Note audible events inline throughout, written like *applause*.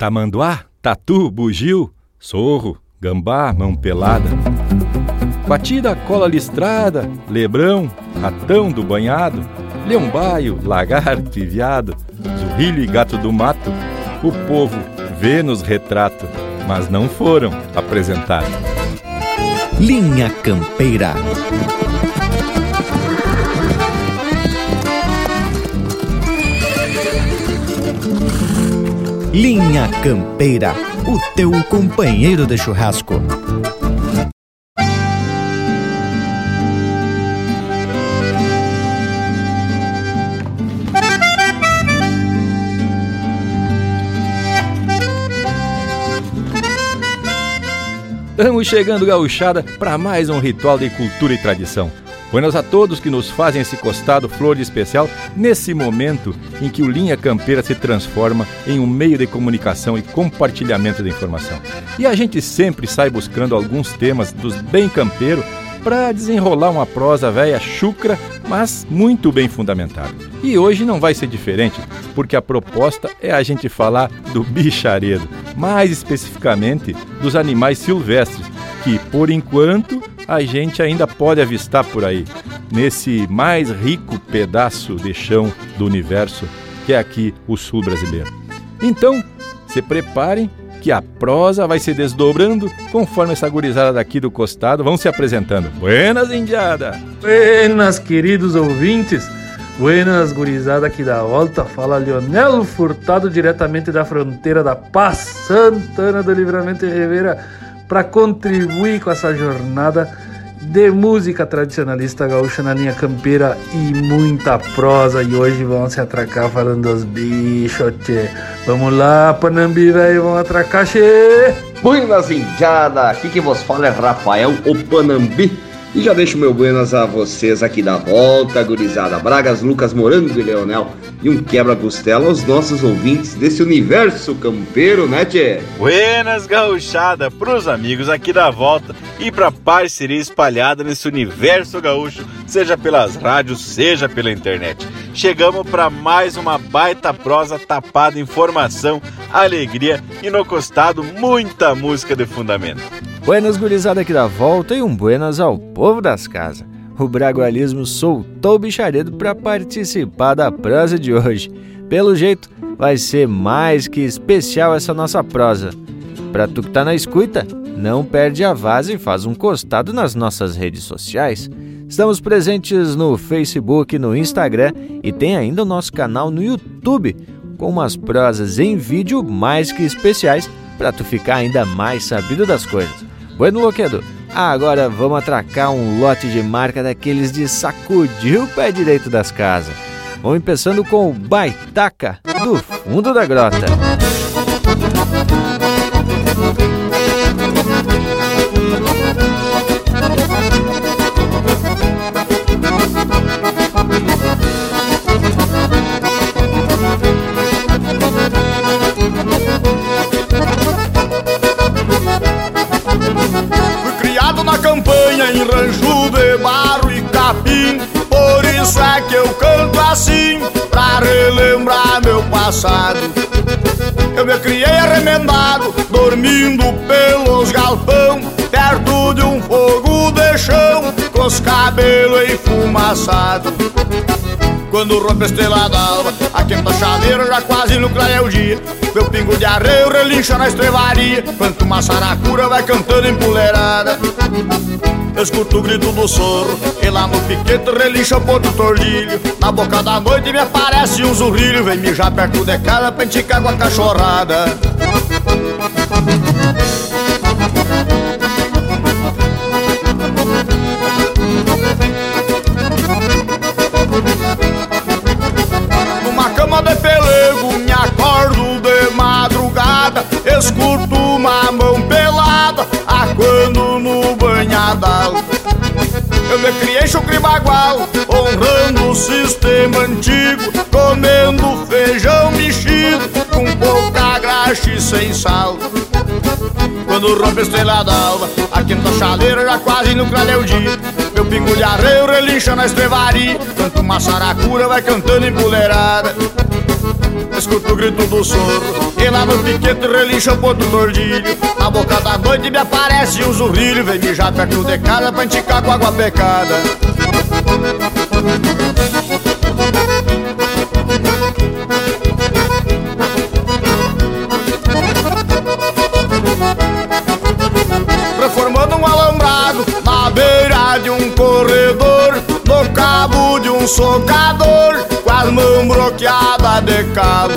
Tamanduá, tatu, bugio, sorro, gambá, mão pelada. Batida, cola listrada, lebrão, ratão do banhado, leão-baio, lagarto e viado, zurrilho e gato do mato, o povo vê nos retrato, mas não foram apresentados. Linha Campeira. Linha Campeira, o teu companheiro de churrasco. Estamos chegando, gauchada, para mais um ritual de cultura e tradição. Buenas a todos que nos fazem esse costado flor de especial nesse momento em que o Linha Campeira se transforma em um meio de comunicação e compartilhamento de informação. E a gente sempre sai buscando alguns temas dos bem campeiro para desenrolar uma prosa velha chucra, mas muito bem fundamentada. E hoje não vai ser diferente, porque a proposta é a gente falar do bicharedo, mais especificamente dos animais silvestres, que por enquanto a gente ainda pode avistar por aí, nesse mais rico pedaço de chão do universo que é aqui o sul brasileiro. Então, se preparem que a prosa vai se desdobrando conforme essa gurizada daqui do costado vão se apresentando. Buenas, indiada! Buenas, queridos ouvintes! Buenas, gurizada aqui da volta. Fala Leonel Furtado, diretamente da fronteira da Paz Santana do Livramento e Rivera para contribuir com essa jornada de música tradicionalista gaúcha na linha campeira e muita prosa. E hoje vamos se atracar falando dos bichos, tchê. Vamos lá, Panambi, velho, vamos atracar, tchê. Buenas, indiada! Aqui que vos fala é Rafael, o Panambi e já deixo meu buenas a vocês aqui da volta, gurizada. Bragas, Lucas, Morango e Leonel. E um quebra-costela aos nossos ouvintes desse universo campeiro, né, tchê? Buenas, gauchada, pros amigos aqui da volta e pra parceria espalhada nesse universo gaúcho, seja pelas rádios, seja pela internet. Chegamos para mais uma baita prosa tapada em informação, alegria e no costado muita música de fundamento. Buenas gurizada aqui da volta e um buenas ao povo das casas. O Bragualismo soltou o bicharedo para participar da prosa de hoje. Pelo jeito, vai ser mais que especial essa nossa prosa. Pra tu que tá na escuta, não perde a vaza e faz um costado nas nossas redes sociais. Estamos presentes no Facebook, no Instagram e tem ainda o nosso canal no YouTube com umas prosas em vídeo mais que especiais para tu ficar ainda mais sabido das coisas. Bueno, Loquedo, agora vamos atracar um lote de marca daqueles de sacudir o pé direito das casas. Vamos começando com o Baitaca do fundo da grota. Em rancho de barro e capim. Por isso é que eu canto assim, pra relembrar meu passado. Eu me criei arremendado, dormindo pelos galpão Perto de um fogo de chão, com os cabelos enfumaçados. Quando rompe a estrela d'alva A quenta chaveira já quase no clareia o dia. Meu pingo de arreio relincha na estrevaria Quanto uma saracura vai cantando empoleirada Eu escuto o grito do soro E lá no piquete relincha o ponto tordilho. Na boca da noite me aparece um zurrilho Vem mijar perto de casa pra enticar com a cachorrada Eu me criei chucre bagual, honrando o sistema antigo, comendo feijão mexido, com pouca graxa e sem sal. Quando rompe a estrela d'alva, a quinta chaleira já quase no o dia. Meu pingo de arreio relincha na estrevaria, tanto uma saracura vai cantando empoleirada. Escuto o grito do soro E lá no piquete relincha o ponto tordilho. Na boca da noite me aparece um zurrilho Vem mijar perto de casa pra enticar com água pecada. Reformando um alambrado na beira de um corredor No cabo de um socador com as mãos bloqueadas de cabo.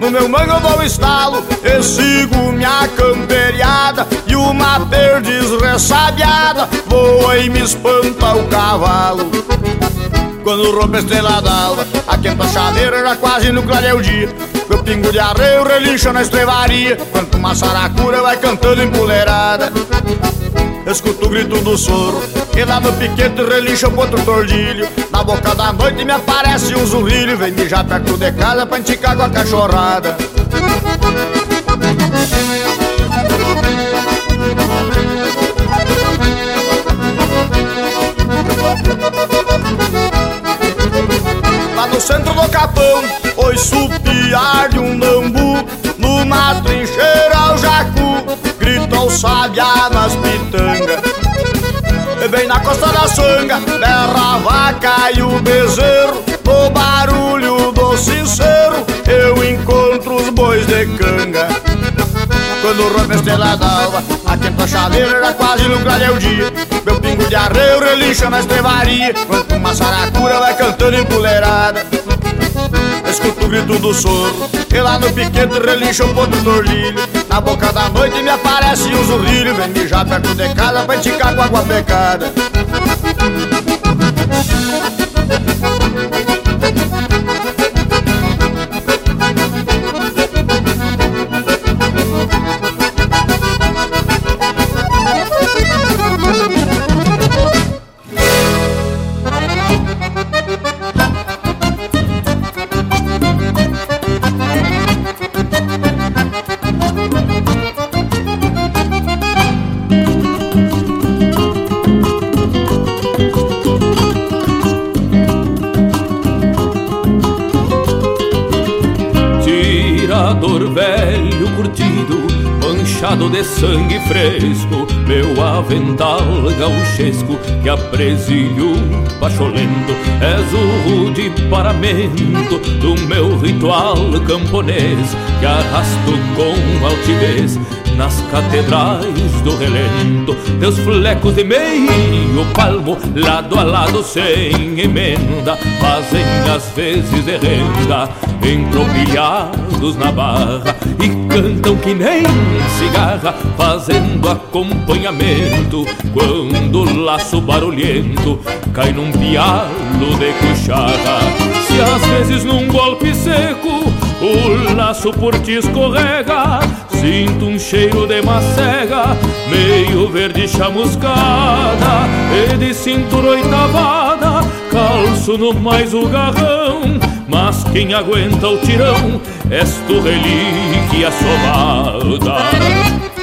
No meu mango eu dou estalo e sigo minha camperiada E uma perdiz ressabiada voa e me espanta o cavalo. Quando rompe a estrela d'alva, a quenta chaveira já quase no clareio dia. Meu pingo de arreio relincha na estrevaria Quanto uma saracura vai cantando empoleirada Escuto o grito do soro E lá no piquete relincha o outro tordilho. Na boca da noite me aparece um zurrilho Vem mijar perto de casa pra enticar com a cachorrada. Lá no centro do capão, oi supiar de um nambu Numa trincheira jacu grita o sabiá nas pitangas. Vem na costa da sanga, berra a vaca e o bezerro. No barulho do sincero, eu encontro os bois de canga. Quando rompe a estrela d'alva A quinta chaveira quase no clareia o dia. Meu pingo de arreio relincha na estrevaria Quando uma saracura vai cantando empoleirada Escuto o grito do soro E lá no piquete relincha o ponto do orlilho. Na boca da noite me aparece um zurrilho Vem mijar perto de casa pra enticar com água pecada de sangue fresco, meu avental gauchesco que apresilho pacholento, és o rude paramento do meu ritual camponês que arrasto com altivez nas catedrais do relento, teus flecos de meio palmo, lado a lado sem emenda, fazem às vezes de renda, entropilhados na barra, e cantam que nem cigarra, fazendo acompanhamento, quando o laço barulhento cai num pialo de cuchara. Se às vezes num golpe seco o laço por ti escorrega, Sinto um cheiro de macega, meio verde chamuscada E de cintura oitavada, calço no mais o garrão Mas quem aguenta o tirão, és tu relíquia somada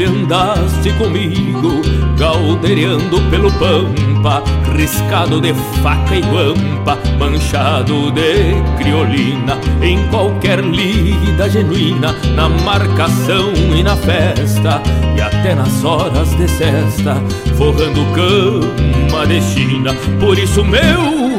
sempre andaste comigo, galdeirando pelo pampa, riscado de faca e guampa, manchado de criolina, em qualquer lida genuína, na marcação e na festa, e até nas horas de cesta, forrando cama de China. Por isso, meu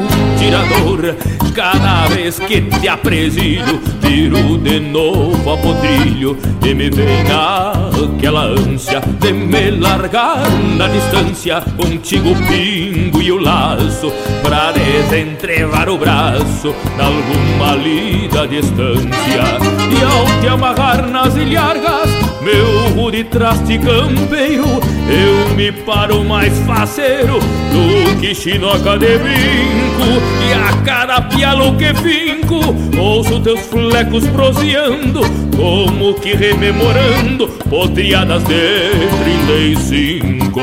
tirador, cada vez que te apresilho, tiro de novo a potrilho e me vem aquela ânsia de me largar na distância, contigo o pingo e o laço, pra desentrevar o braço, nalguma lida distância. E ao te amarrar nas ilhargas, meu rude traste campeiro, eu me paro mais faceiro do que chinoca de brinco. E a cada pialo que finco, ouço teus flecos proseando, como que rememorando potriadas de 35.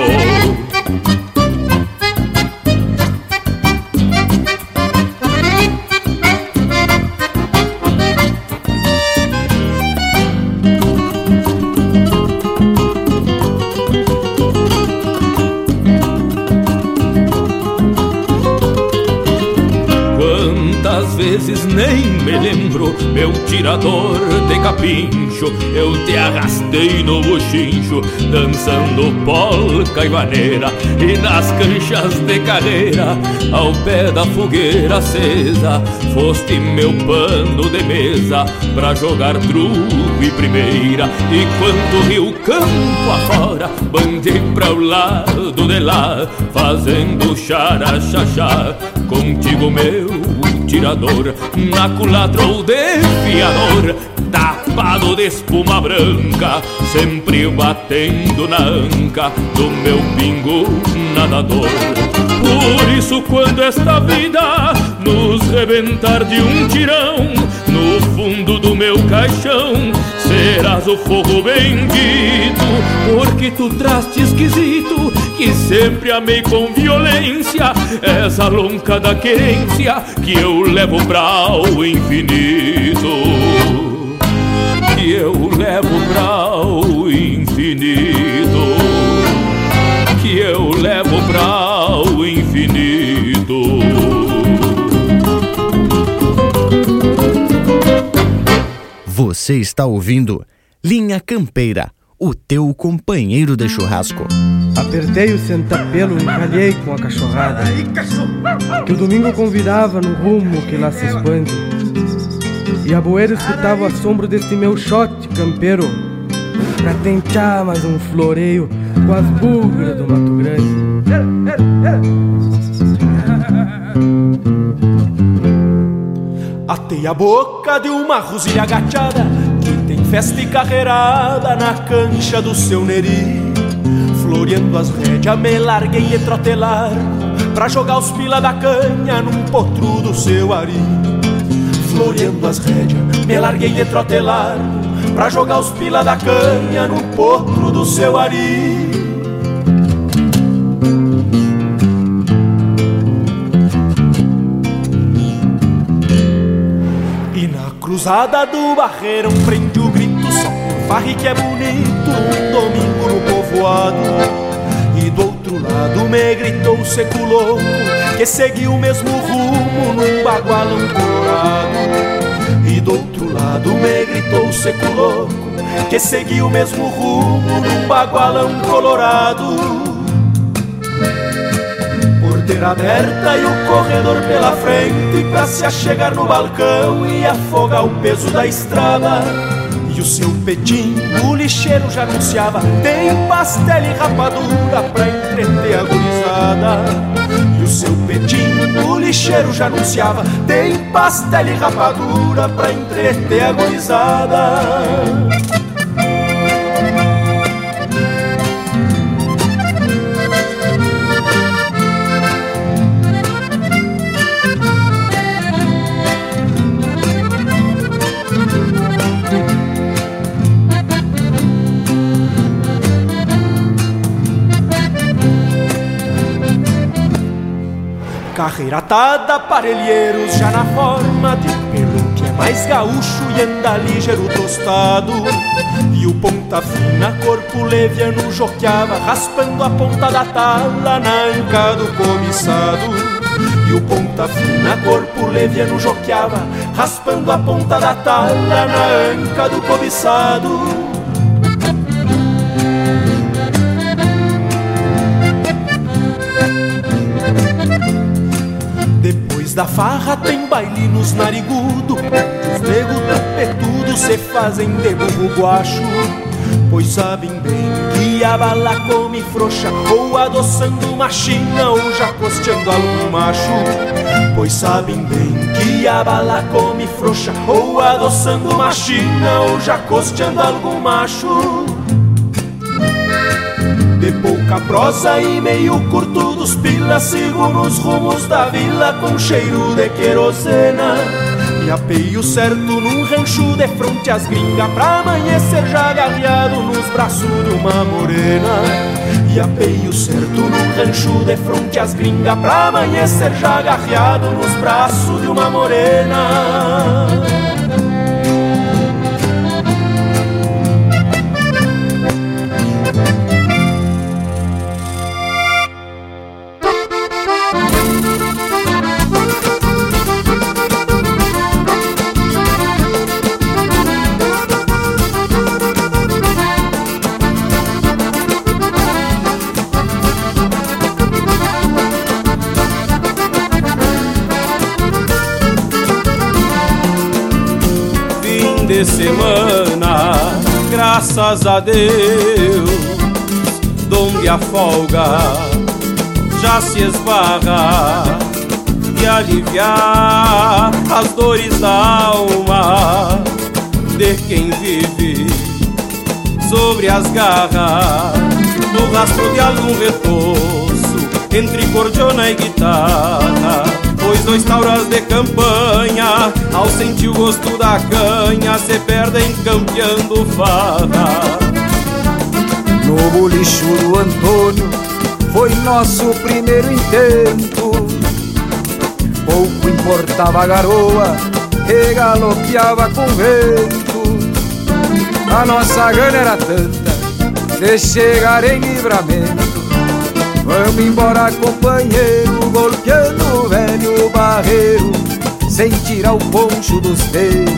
Tirador de capincho, eu te arrastei no bochincho, dançando polca e vaneira, e nas canchas de carreira, ao pé da fogueira acesa, foste meu pano de mesa, pra jogar truco e primeira, e quando rio campo afora, bandei pra o lado de lá, fazendo xara xaxá, contigo meu tirador, na culatra ou desfiador, tapado de espuma branca, sempre batendo na anca do meu pingo nadador. Por isso, quando esta vida nos rebentar de um tirão, no fundo do meu caixão, serás o fogo bendito, porque tu traste esquisito que sempre amei com violência, essa lonca da querência que eu levo pra o infinito. Que eu levo pra o infinito. Que eu levo pra o infinito. Você está ouvindo Linha Campeira, o teu companheiro de churrasco. Apertei o sentapelo e calhei com a cachorrada. Que o domingo convidava no rumo que lá se expande. E a boeira escutava o assombro deste meu shot campeiro. Pra tentar mais um floreio com as bugras do Mato Grande. Atei a boca de uma rosilha agachada festa e carreirada na cancha do seu neri. Floreando as rédeas, me larguei de trotelar Pra jogar os pila da canha num potro do seu ari. Floreando as rédeas, me larguei de trotelar Pra jogar os pila da canha num potro do seu ari. E na cruzada do barreirão prende farre que é bonito Um domingo no povoado. E do outro lado me gritou o seco louco Que seguiu o mesmo rumo num bagualão colorado E do outro lado me gritou o seco louco Que seguiu o mesmo rumo num bagualão colorado porteira aberta e o corredor pela frente Pra se achegar no balcão e afogar o peso da estrada E o seu petinho, o lixeiro já anunciava Tem pastel e rapadura pra entreter a gurizada. E o seu petinho, o lixeiro já anunciava Tem pastel e rapadura pra entreter a gurizada Carreira atada, parelheiros já na forma de pelo que é mais gaúcho e anda ligeiro tostado. E o ponta fina, corpo leviano joqueava, raspando a ponta da tala na anca do cobiçado. E o ponta fina, corpo leviano joqueava, raspando a ponta da tala na anca do cobiçado. Da farra tem baile nos narigudo Os nego tapetudo se fazem de burro guacho. Pois sabem bem que a bala come frouxa Ou adoçando uma china ou já costeando algum macho. Pois sabem bem que a bala come frouxa Ou adoçando uma china ou já costeando algum macho. De pouca prosa e meio curto dos pilas Sigo nos rumos da vila com cheiro de querosena. E apeio certo num rancho de fronte às gringas Pra amanhecer já agarreado nos braços de uma morena. E apeio certo num rancho de fronte às gringas Pra amanhecer já agarreado nos braços de uma morena graças a Deus, donde a folga já se esbarra e aliviar as dores da alma de quem vive sobre as garras, no rastro de algum retoço entre cordiona e guitarra Pois dois tauras de campanha, ao sentir o gosto da canha, se perdem campeando farra. No bolicho do Antônio, foi nosso primeiro intento. Pouco importava a garoa, que galopeava com vento. A nossa gana era tanta de chegar em livramento Vamos embora, companheiro, golpeando o velho barreiro, sem tirar o poncho dos peitos.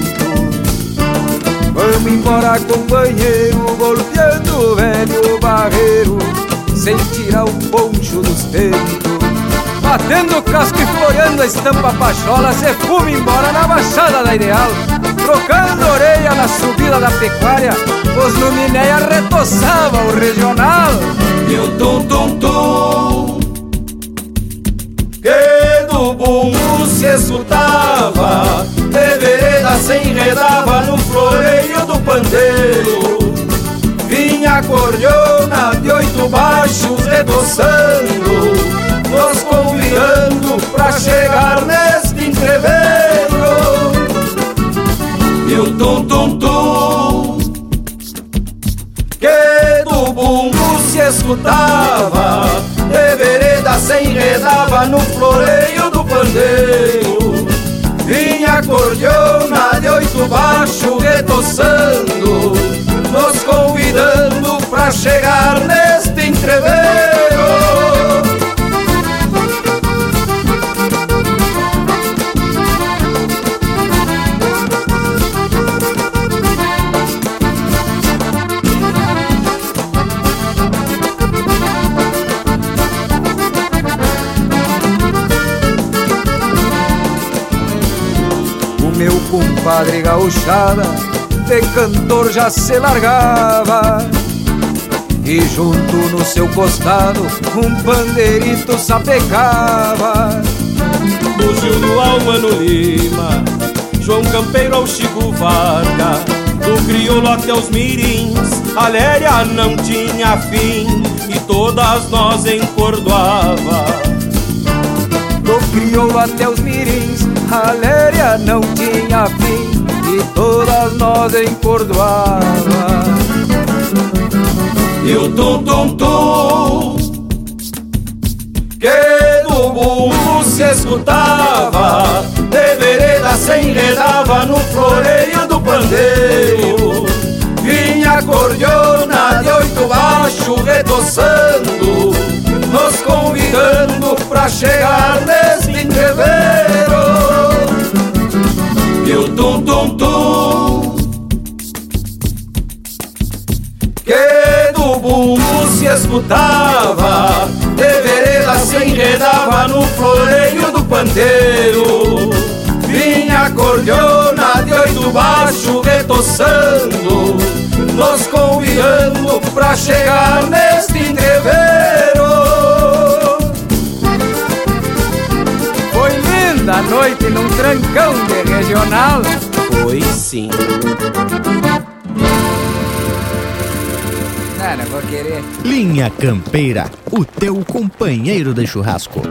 Vamos embora, companheiro, golpeando o velho barreiro, sem tirar o poncho dos peitos. Batendo casco e floreando a estampa pachola, se fuma embora na baixada da ideal. Trocando orelha na subida da pecuária, os luminéia retoçava o regional e o tum tum tum escutava, de vereda se enredava no floreio do pandeiro. Vinha a de oito baixos retoçando, nos convidando pra chegar neste entreveiro. E o tum tum tum que do bumbo se escutava, de vereda se enredava no floreio do pandeiro. Vinha a cordiona de oito baixo retoçando, nos convidando pra chegar neste entreveiro. Compadre gauchada de cantor já se largava. E junto no seu costado um pandeirito sapecava. Do Gil do Almano Lima, João Campeiro ao Chico Varga. Do crioulo até os mirins, a léria não tinha fim E todas nós encordoava. Do crioulo até os mirins a léria não tinha fim todas nós encordoava. E o tum tum tum que do bumbo se escutava, de vereda se enredava no floreio do pandeiro. Vinha a cordiona de oito baixo retoçando, nos convidando pra chegar neste entreveiro o tum tum tum que do bumbo se escutava, de vereda se enredava no floreio do pandeiro. Vinha a cordiona de oito baixo retoçando, nos convidando pra chegar neste entreveiro. da noite num trancão de regional. Foi sim. Não vou querer. Linha Campeira, o teu companheiro de churrasco.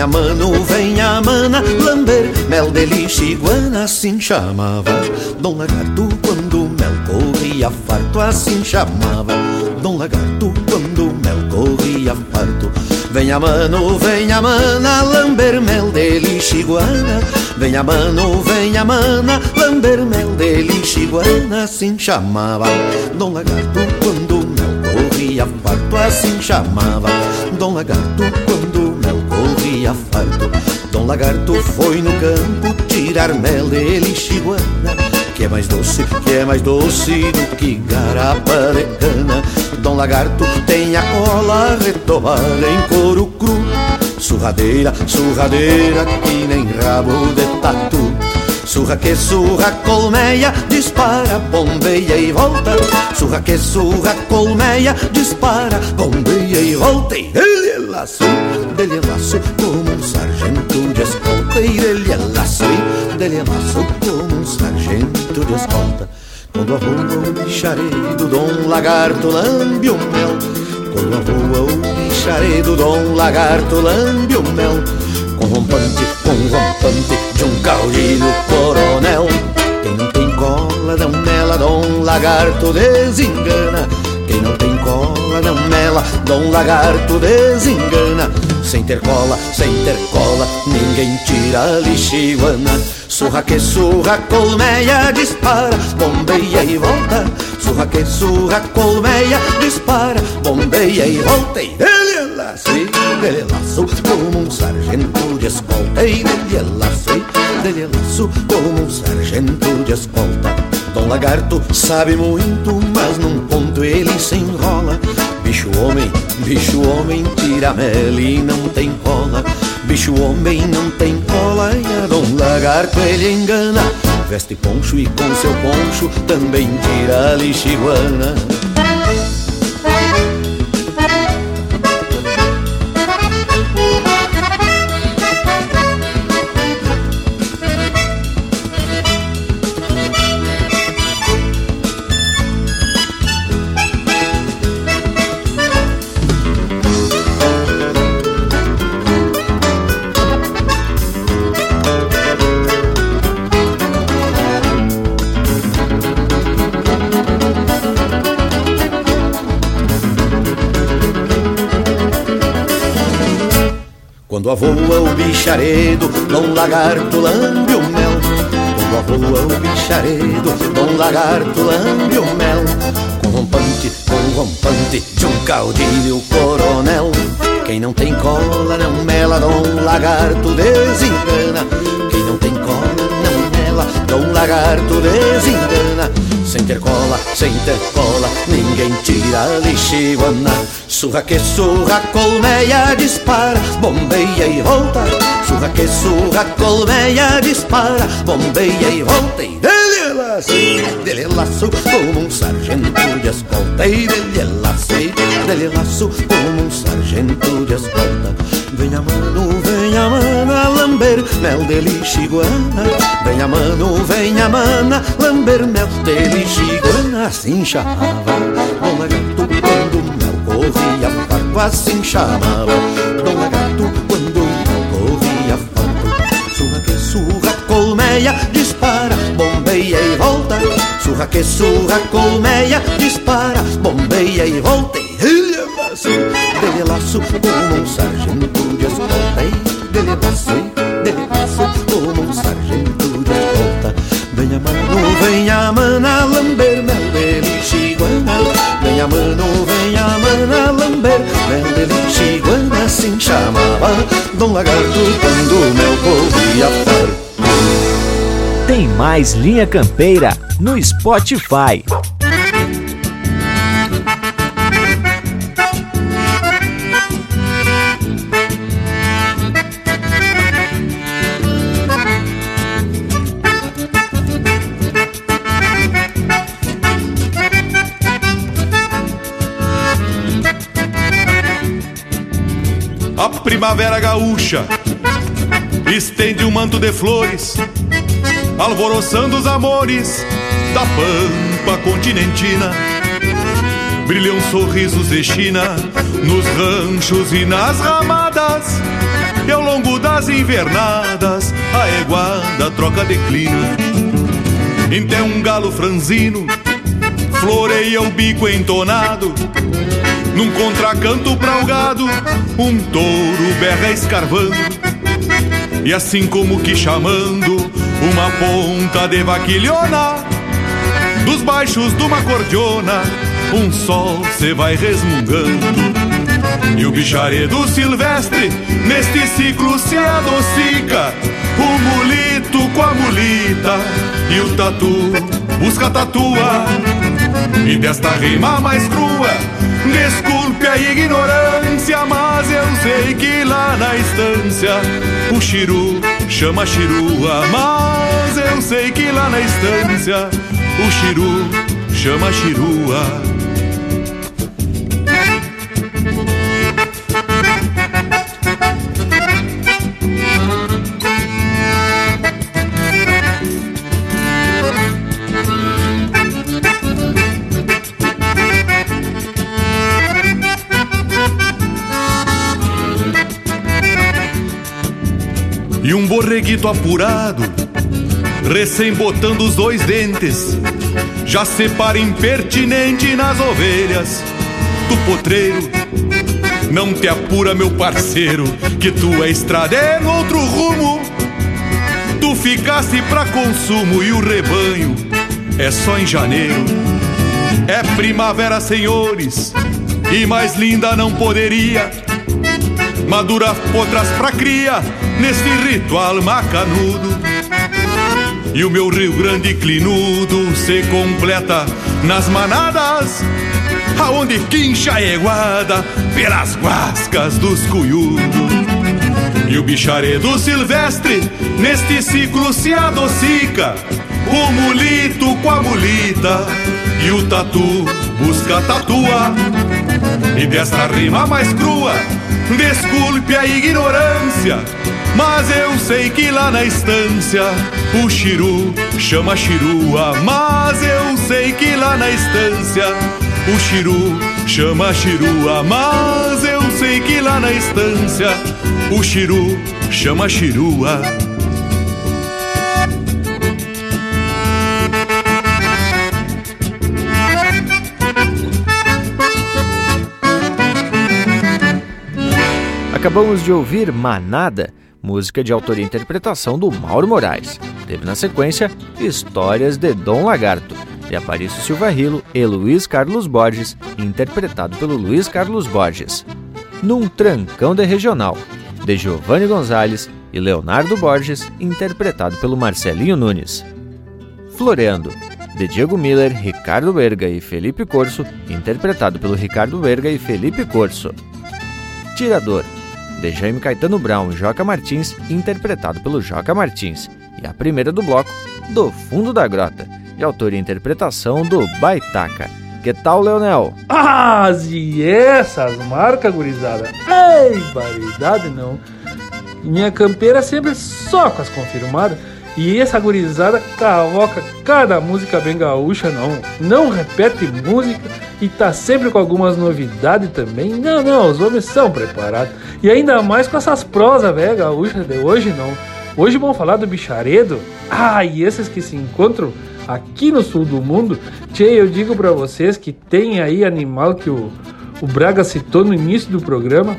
Venha mano, venha mana, lamber mel de lixiguana Assim chamava. Dom Lagarto quando mel corria farto Assim chamava. Dom Lagarto quando mel corria farto. Venha mano, venha mana, lamber mel de lixiguana Venha mano, venha mana, lamber mel de lixiguana Assim chamava. Dom Lagarto quando mel corria farto Assim chamava. Dom Lagarto quando farto Dom Lagarto foi no campo tirar mel de lixiguana que é mais doce, que é mais doce do que garapa de cana. Dom Lagarto tem a cola retovada em couro cru, surradeira, surradeira que nem rabo de tatu. Surra que surra, colmeia, dispara, bombeia e volta. Surra que surra, colmeia, dispara, bombeia e volta. E laço, dele laço, como um sargento de escolta. E ele é laço, dele é laço, como um sargento de escolta. Quando arruma o bicharedo, Dom Lagarto lambe o mel. Quando arruma o bicharedo, Dom Lagarto lambe o mel com rompante, com rompante de um caudilho coronel. Quem não tem cola não mela, Dom Lagarto desengana. Quem não tem cola não mela, Dom Lagarto desengana. Sem ter cola, sem ter cola, ninguém tira a lixiguana. Surra que surra, colmeia, dispara, bombeia e volta. Surra que surra, colmeia, dispara, bombeia e volta. E ele é laço, ele é laço, como um sargento de escolta. E ele laço, ele é laço, como um sargento de escolta. Dom Lagarto sabe muito, num ponto ele se enrola. Bicho homem, bicho homem, tira mel e não tem cola. Bicho homem não tem cola e a Dom Lagarto ele engana. Veste poncho e com seu poncho também tira a lixiguana. Quando avoa o bicharedo, Dom Lagarto lambe o mel. Quando avoa o bicharedo, Dom Lagarto lambe o mel. Com rompante, com rompante de um caudilho coronel. Quem não tem cola não mela, Dom Lagarto desengana. Quem não tem cola não mela, Dom Lagarto desengana. Sem ter cola, sem ter cola, ninguém tira a lixiguana. Surra que surra, colmeia dispara, bombeia e volta. Surra que surra, colmeia dispara, bombeia e volta. E dele laço, dele laço, como um sargento de escolta. E dele laço, dele laço, como um sargento de escolta. Venha mano, venha mana, lamber mel de lixiguana. Venha mano, venha mana, lamber mel de lixiguana. Assim chamava Dom Lagarto quando mel corria farto. Assim chamava Dom Lagarto quando mel corria farto. Surra que surra, colmeia, dispara, bombeia e volta. Surra que surra, colmeia, dispara, bombeia e volta. E dele é laço, como um sargento de escolta. E dele laço, dele é laço, como um sargento de escolta. Venha mano, venha mana, lamber mel de lixiguana. Venha mano, venha mana, lamber mel de lixiguana. Assim chamava Dom Lagarto quando o mel corria farto. Tem mais Linha Campeira no Spotify. Primavera gaúcha estende um manto de flores, alvoroçando os amores da pampa continentina. Brilham sorrisos de China nos ranchos e nas ramadas, e ao longo das invernadas a iguada troca declina. Então um galo franzino floreia o bico entonado. Num contracanto pra o gado, um touro berra escarvando. E assim como que chamando uma ponta de vaquilhona, dos baixos de uma cordiona, um sol se vai resmungando. E o bicharedo silvestre neste ciclo se adocica. O mulito com a mulita e o tatu busca tatua. E desta rima mais crua, desculpe a ignorância, mas eu sei que lá na estância o chiru chama chirua. Mas eu sei que lá na estância o chiru chama chirua. E um borreguito apurado, recém botando os dois dentes, já separa impertinente nas ovelhas do potreiro. Não te apura, meu parceiro, que estrada é no outro rumo. Tu ficaste pra consumo e o rebanho é só em janeiro. É primavera, senhores, e mais linda não poderia. Madura potras pra cria neste ritual macanudo. E o meu Rio Grande clinudo se completa nas manadas, aonde quincha a eguada pelas guascas dos cuiudos. E o bicharedo silvestre neste ciclo se adocica, o mulito com a mulita e o tatu busca tatua. E desta rima mais crua, desculpe a ignorância, mas eu sei que lá na estância o chiru chama chirua. Mas eu sei que lá na estância o chiru chama chirua. Mas eu sei que lá na estância o chiru chama chirua. Acabamos de ouvir Manada, música de autoria e interpretação do Mauro Moraes. Teve na sequência Histórias de Dom Lagarto, de Aparício Silva Rilo e Luiz Carlos Borges, interpretado pelo Luiz Carlos Borges. Num Trancão de Regional, de Giovanni Gonzalez e Leonardo Borges, interpretado pelo Marcelinho Nunes. Floreando, de Diego Miller, Ricardo Berga e Felipe Corso, interpretado pelo Ricardo Berga e Felipe Corso. Tirador, de Jaime Caetano Brown e Joca Martins, interpretado pelo Joca Martins. E a primeira do bloco, Do Fundo da Grota, de autoria e interpretação do Baitaca. Que tal, Leonel? Ah, e essas marcas, gurizada? Ei, variedade não. Minha campeira sempre só com as confirmadas. E essa gurizada cavoca cada música bem gaúcha, não. Não repete música e tá sempre com algumas novidades também. Não, não, os homens são preparados. E ainda mais com essas prosas, velho, gaúcha de hoje, não. Hoje vamos falar do bicharedo. Ah, e esses que se encontram aqui no sul do mundo. Tchê, eu digo para vocês que tem aí animal que o, o Braga citou no início do programa,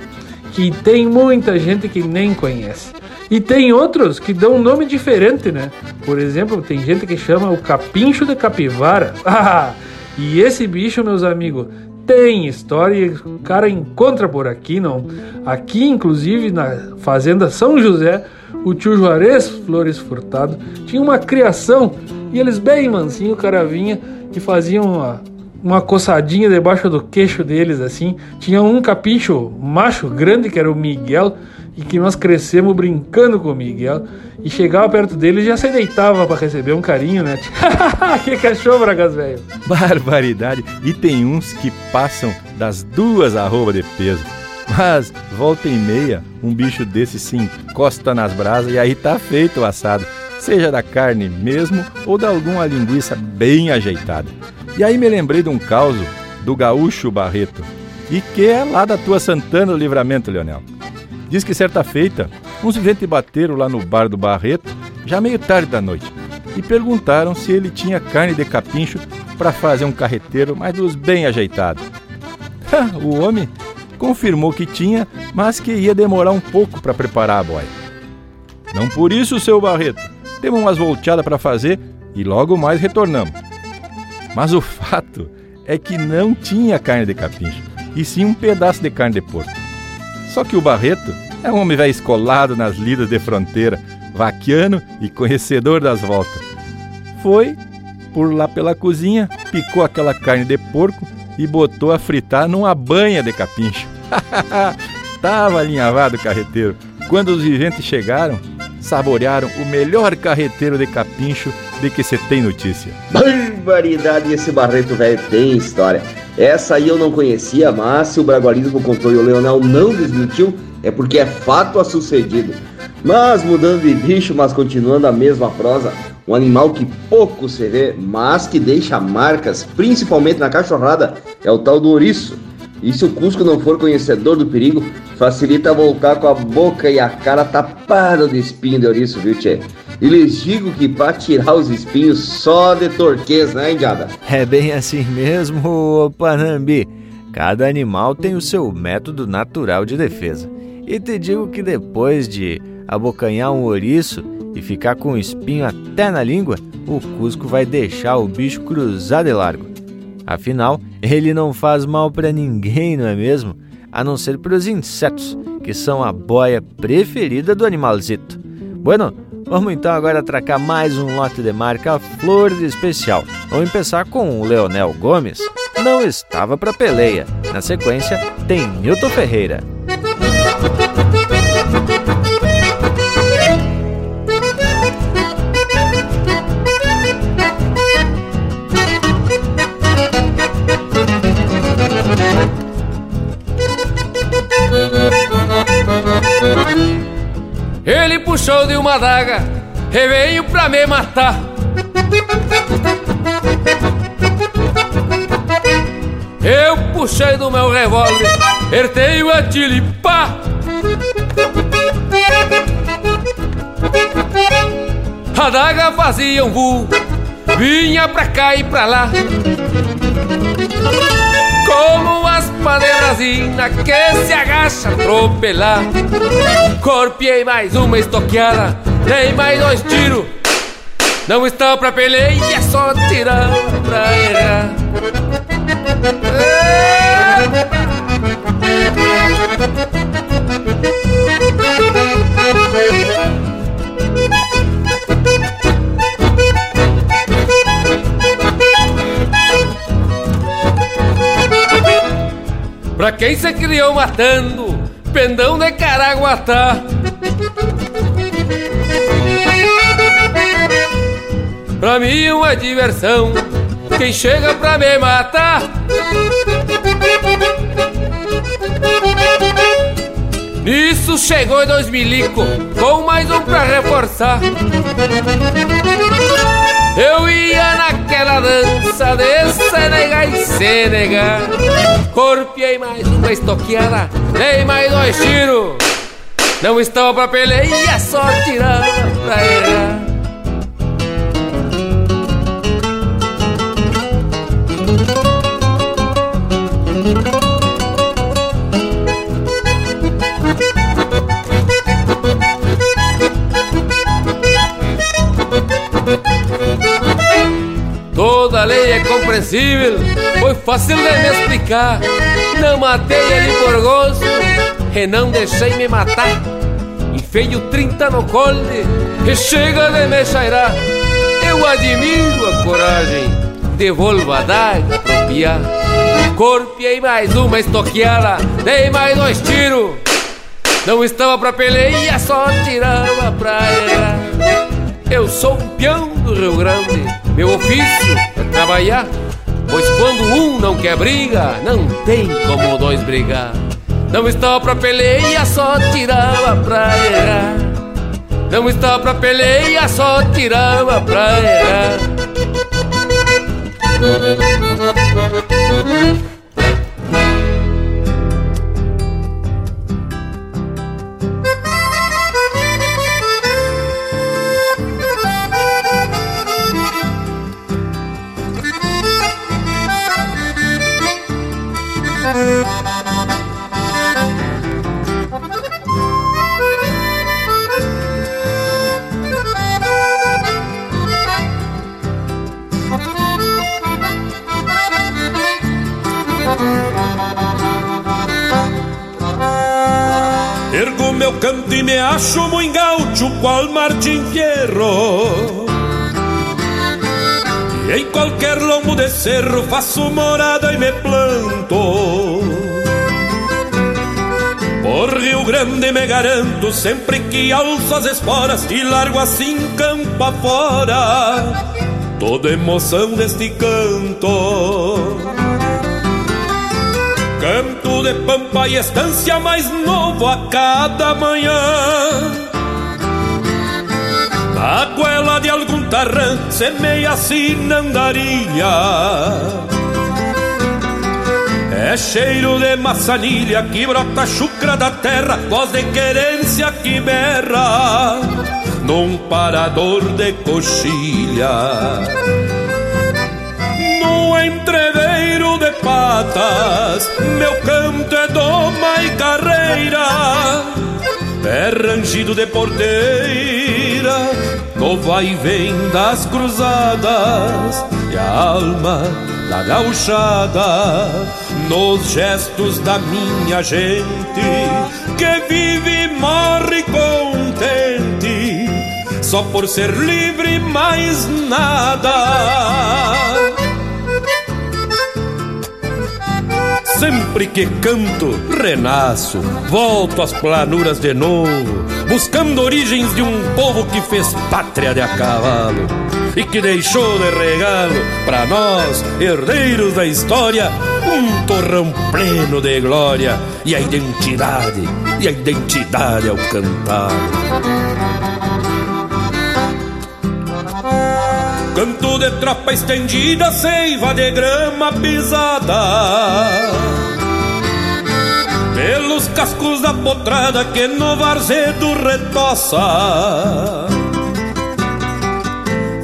que tem muita gente que nem conhece. E tem outros que dão um nome diferente, né? Por exemplo, tem gente que chama o capincho de capivara. *laughs* Ah, e esse bicho, meus amigos, tem história e o cara encontra por aqui, não? Aqui, inclusive, na Fazenda São José, o tio Juarez Flores Furtado tinha uma criação e eles bem mansinho, o cara vinha e fazia uma, uma coçadinha debaixo do queixo deles, assim. Tinha um capincho macho grande, que era o Miguel, e que nós crescemos brincando com o Miguel. E chegava perto dele e já se deitava para receber um carinho, né? *laughs* que cachorro, Bragas, velho. Barbaridade. E tem uns que passam das duas arroba de peso. Mas, volta e meia, um bicho desse se encosta nas brasas e aí tá feito o assado. Seja da carne mesmo ou de alguma linguiça bem ajeitada. E aí me lembrei de um caos do gaúcho Barreto. E que é lá da tua Santana do Livramento, Leonel. Diz que certa feita, uns gente bateram lá no bar do Barreto, já meio tarde da noite, e perguntaram se ele tinha carne de capincho para fazer um carreteiro mais dos bem ajeitados. *laughs* o homem confirmou que tinha, mas que ia demorar um pouco para preparar a boia. Não por isso, seu Barreto. Temos umas volteadas para fazer e logo mais retornamos. Mas o fato é que não tinha carne de capincho, e sim um pedaço de carne de porco. Só que o Barreto é um homem velho escolado nas lidas de fronteira, vaquiano e conhecedor das voltas. Foi por lá pela cozinha, picou aquela carne de porco e botou a fritar numa banha de capincho. *laughs* Tava alinhavado o carreteiro. Quando os viventes chegaram, saborearam o melhor carreteiro de capincho de que você tem notícia. Barbaridade, esse Barreto velho tem história. Essa aí eu não conhecia, mas se o Bragualismo contou e o Leonel não desmentiu, é porque é fato a sucedido. Mas mudando de bicho, mas continuando a mesma prosa, um animal que pouco se vê, mas que deixa marcas, principalmente na cachorrada, é o tal do ouriço. E se o Cusco não for conhecedor do perigo, facilita voltar com a boca e a cara tapada de espinho de ouriço, viu, tchê? E lhes digo que para tirar os espinhos só de torquês, né, Indiada? É bem assim mesmo, Panambi. Cada animal tem o seu método natural de defesa. E te digo que depois de abocanhar um ouriço e ficar com o espinho até na língua, o Cusco vai deixar o bicho cruzado e largo. Afinal, ele não faz mal para ninguém, não é mesmo? A não ser para os insetos, que são a boia preferida do animalzito. Bueno, vamos então agora atracar mais um lote de marca Flor de Especial. Vamos começar com o Leonel Gomes. Não estava para peleia. Na sequência, tem Nilton Ferreira. Puxou de uma daga e veio pra me matar. Eu puxei do meu revólver, ertei o atilipá. A daga fazia um voo, vinha pra cá e pra lá. Como as madeirasina que se agacha atropelar Corpiei mais uma estoqueada, dei mais dois tiros. Não está pra peleia, é só tirar pra errar Pra quem se criou matando, pendão de Caraguatá. Pra mim uma diversão, quem chega pra me matar. Nisso chegou dois milico, com mais um pra reforçar. Eu ia naquela dança de Senegal e Senegal Corpiei mais uma estoqueada, dei mais dois tiros Não estava pra peleia, só tirava pra errar Toda lei é compreensível, foi fácil de me explicar. Não matei ele por gosto e não deixei me matar. Enfeio 30 no cole e chega de me cheirar. Eu admiro a coragem, devolvo a daga pro piar. Corpiei mais uma estoqueada, dei mais dois tiros. Não estava pra peleia, só tirava pra errar. Eu sou um peão do Rio Grande meu ofício é trabalhar, pois quando um não quer briga, não tem como dois brigar. Não estava pra peleia, só tirava pra errar. Não estava pra peleia, só tirava pra errar. Canto e me acho muito gaúcho, qual Martin Fierro. E em qualquer lombo de cerro faço morada e me planto. Por Rio Grande me garanto, sempre que alço as esporas e largo assim campo afora, toda emoção deste canto. Canto de pampa e estância mais novo a cada manhã. Na goela de algum tarrã, semeia sinandaria. É cheiro de maçanilha que brota chucra da terra, voz de querência que berra num parador de coxilha. No entreveiro de patas, meu canto é doma e carreira, é rangido de porteira, no vai e vem das cruzadas, e a alma da gauchada, nos gestos da minha gente, que vive e morre contente, só por ser livre mais nada. Sempre que canto, renasço, volto às planuras de novo, buscando origens de um povo que fez pátria de a cavalo e que deixou de regalo para nós, herdeiros da história, um torrão pleno de glória e a identidade, e a identidade ao cantá-lo. Canto de tropa estendida, seiva de grama pisada. Pelos cascos da potrada que no varzedo retoça.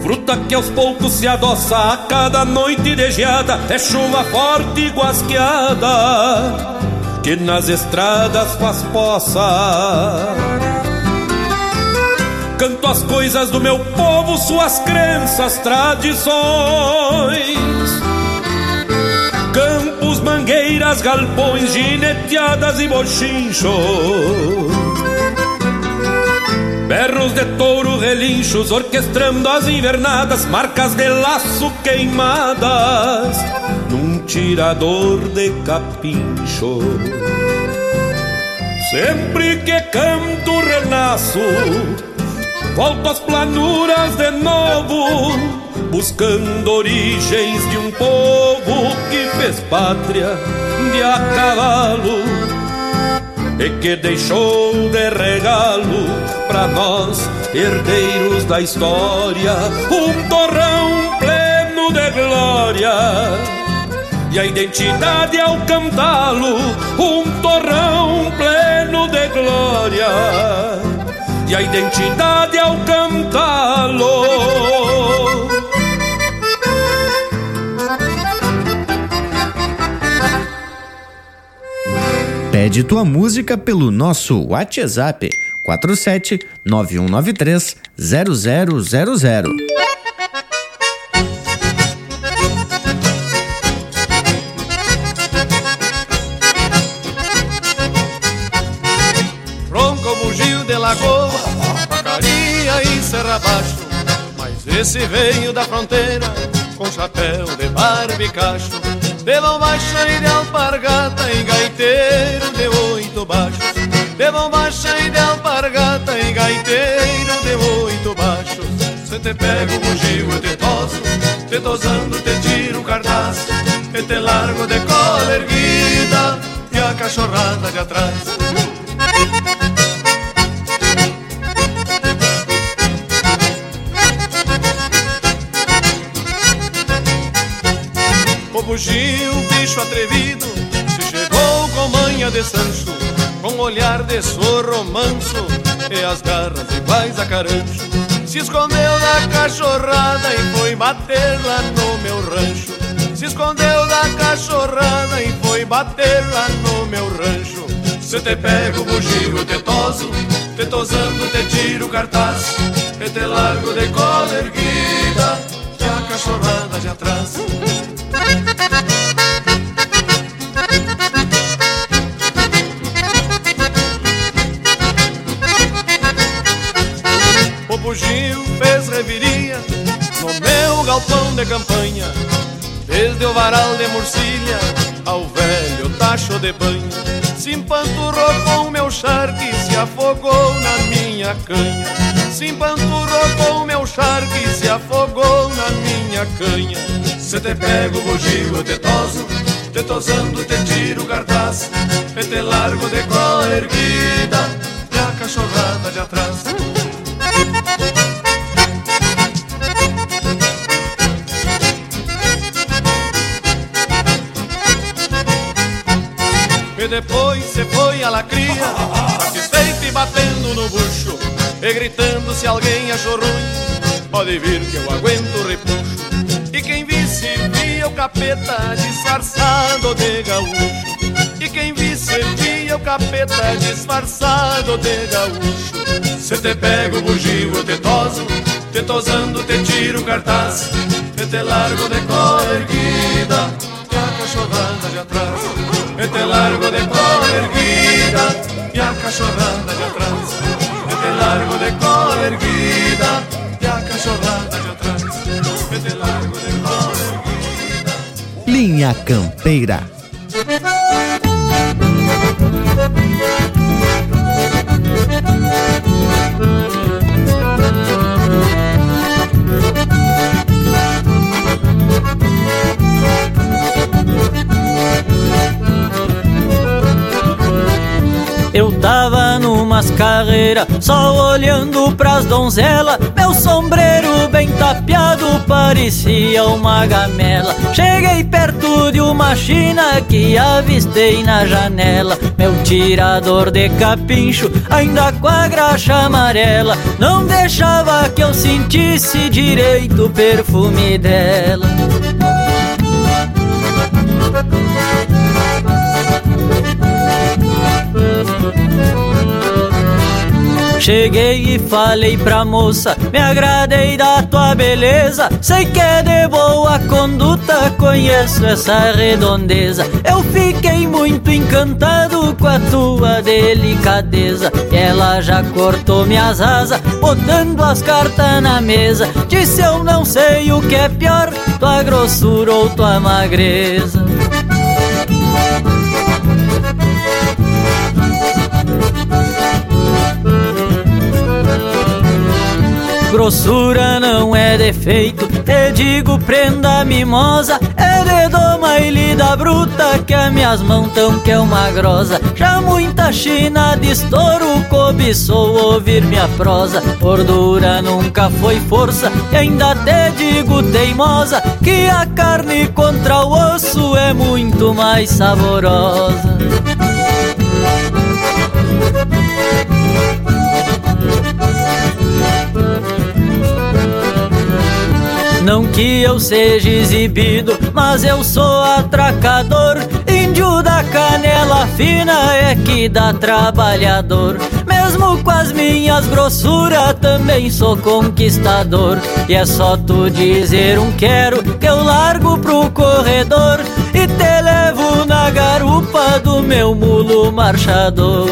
Fruta que aos poucos se adoça a cada noite de geada. É chuva forte e guasqueada Que nas estradas faz poça Canto as coisas do meu povo, suas crenças, tradições. Campos, mangueiras, galpões, gineteadas e bochinchos. Berros de touro, relinchos, orquestrando as invernadas, marcas de laço queimadas, num tirador de capincho. Sempre que canto, renasço Volto às planuras de novo, buscando origens de um povo que fez pátria de a cavalo e que deixou de regalo para nós, herdeiros da história, um torrão pleno de glória. E a identidade ao cantá-lo, um torrão pleno de glória e a identidade ao cantá-lo. Pede tua música pelo nosso WhatsApp 47 9193 0000. E. Mas esse veio da fronteira, com chapéu de barbicacho. De bombacha e de alpargata e gaiteiro de oito baixos. De bombacha e de alpargata e gaiteiro de oito baixos. Se te pego o bugio eu te toso, te tosando te tiro o cartaz. E te largo de cola erguida e a cachorrada de atrás. O bugio, bicho atrevido, se chegou com manha de sancho, com olhar de sorro manso e as garras iguais a carancho. Se escondeu da cachorrada e foi bater lá no meu rancho. Se escondeu da cachorrada e foi bater lá no meu rancho. Se te pego bugio tetoso, te tosando te tiro cartaz, e te largo de cola erguida, cachorrada de atrás. O bugio fez reviria no meu galpão de campanha, desde o varal de Murcilha ao velho tacho de banho. Se empanturrou com meu charque, se afogou na minha canha. Se empanturrou com meu charque, se afogou na minha canha. Se te pego bugio tetoso, te tosando te tiro cartaz, e te largo de cola erguida, e a cachorrada de atrás. E depois se foi a lacria Satisfeito e batendo no bucho E gritando se alguém achou ruim Pode vir que eu aguento o repuxo. E quem visse via o capeta Disfarçado de gaúcho. E quem visse via o capeta Disfarçado de gaúcho. Se te pego o bugio te toso Te tosando te tiro cartaz. E te largo de cor erguida E a cachorrada de atrás. E te largo de cola erguida E a cachorrada de atrás E te largo de cola erguida E a cachorrada de atrás E te largo de cola erguida Linha Campeira. Eu tava numas carreiras, só olhando pras donzelas. Meu sombreiro bem tapeado parecia uma gamela. Cheguei perto de uma china que avistei na janela. Meu tirador de capincho, ainda com a graxa amarela, não deixava que eu sentisse direito o perfume dela. Cheguei e falei pra moça, me agradei da tua beleza. Sei que é de boa conduta, conheço essa redondeza. Eu fiquei muito encantado com a tua delicadeza. Ela já cortou minhas asas, botando as cartas na mesa. Disse eu não sei o que é pior, tua grossura ou tua magreza. Grossura não é defeito, te digo prenda mimosa. É de doma e lida bruta que as minhas mãos tão que é uma grosa. Já muita china de estouro cobiçou ouvir minha prosa. Gordura nunca foi força e ainda te digo teimosa Que a carne contra o osso é muito mais saborosa Não que eu seja exibido, mas eu sou atracador. Índio da canela fina é que dá trabalhador. Mesmo com as minhas grossuras, também sou conquistador. E é só tu dizer um quero que eu largo pro corredor e te levo na garupa do meu mulo marchador.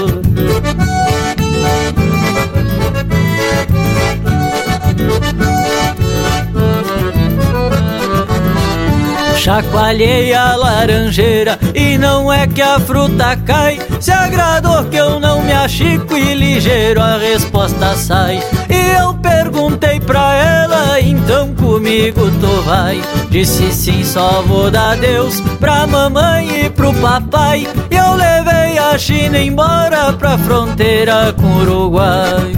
Chacoalhei a laranjeira e não é que a fruta cai. Se agradou que eu não me achico e ligeiro a resposta sai. E eu perguntei pra ela, então comigo tu vai. Disse sim, só vou dar Deus pra mamãe e pro papai. E eu levei a China embora pra fronteira com o Uruguai.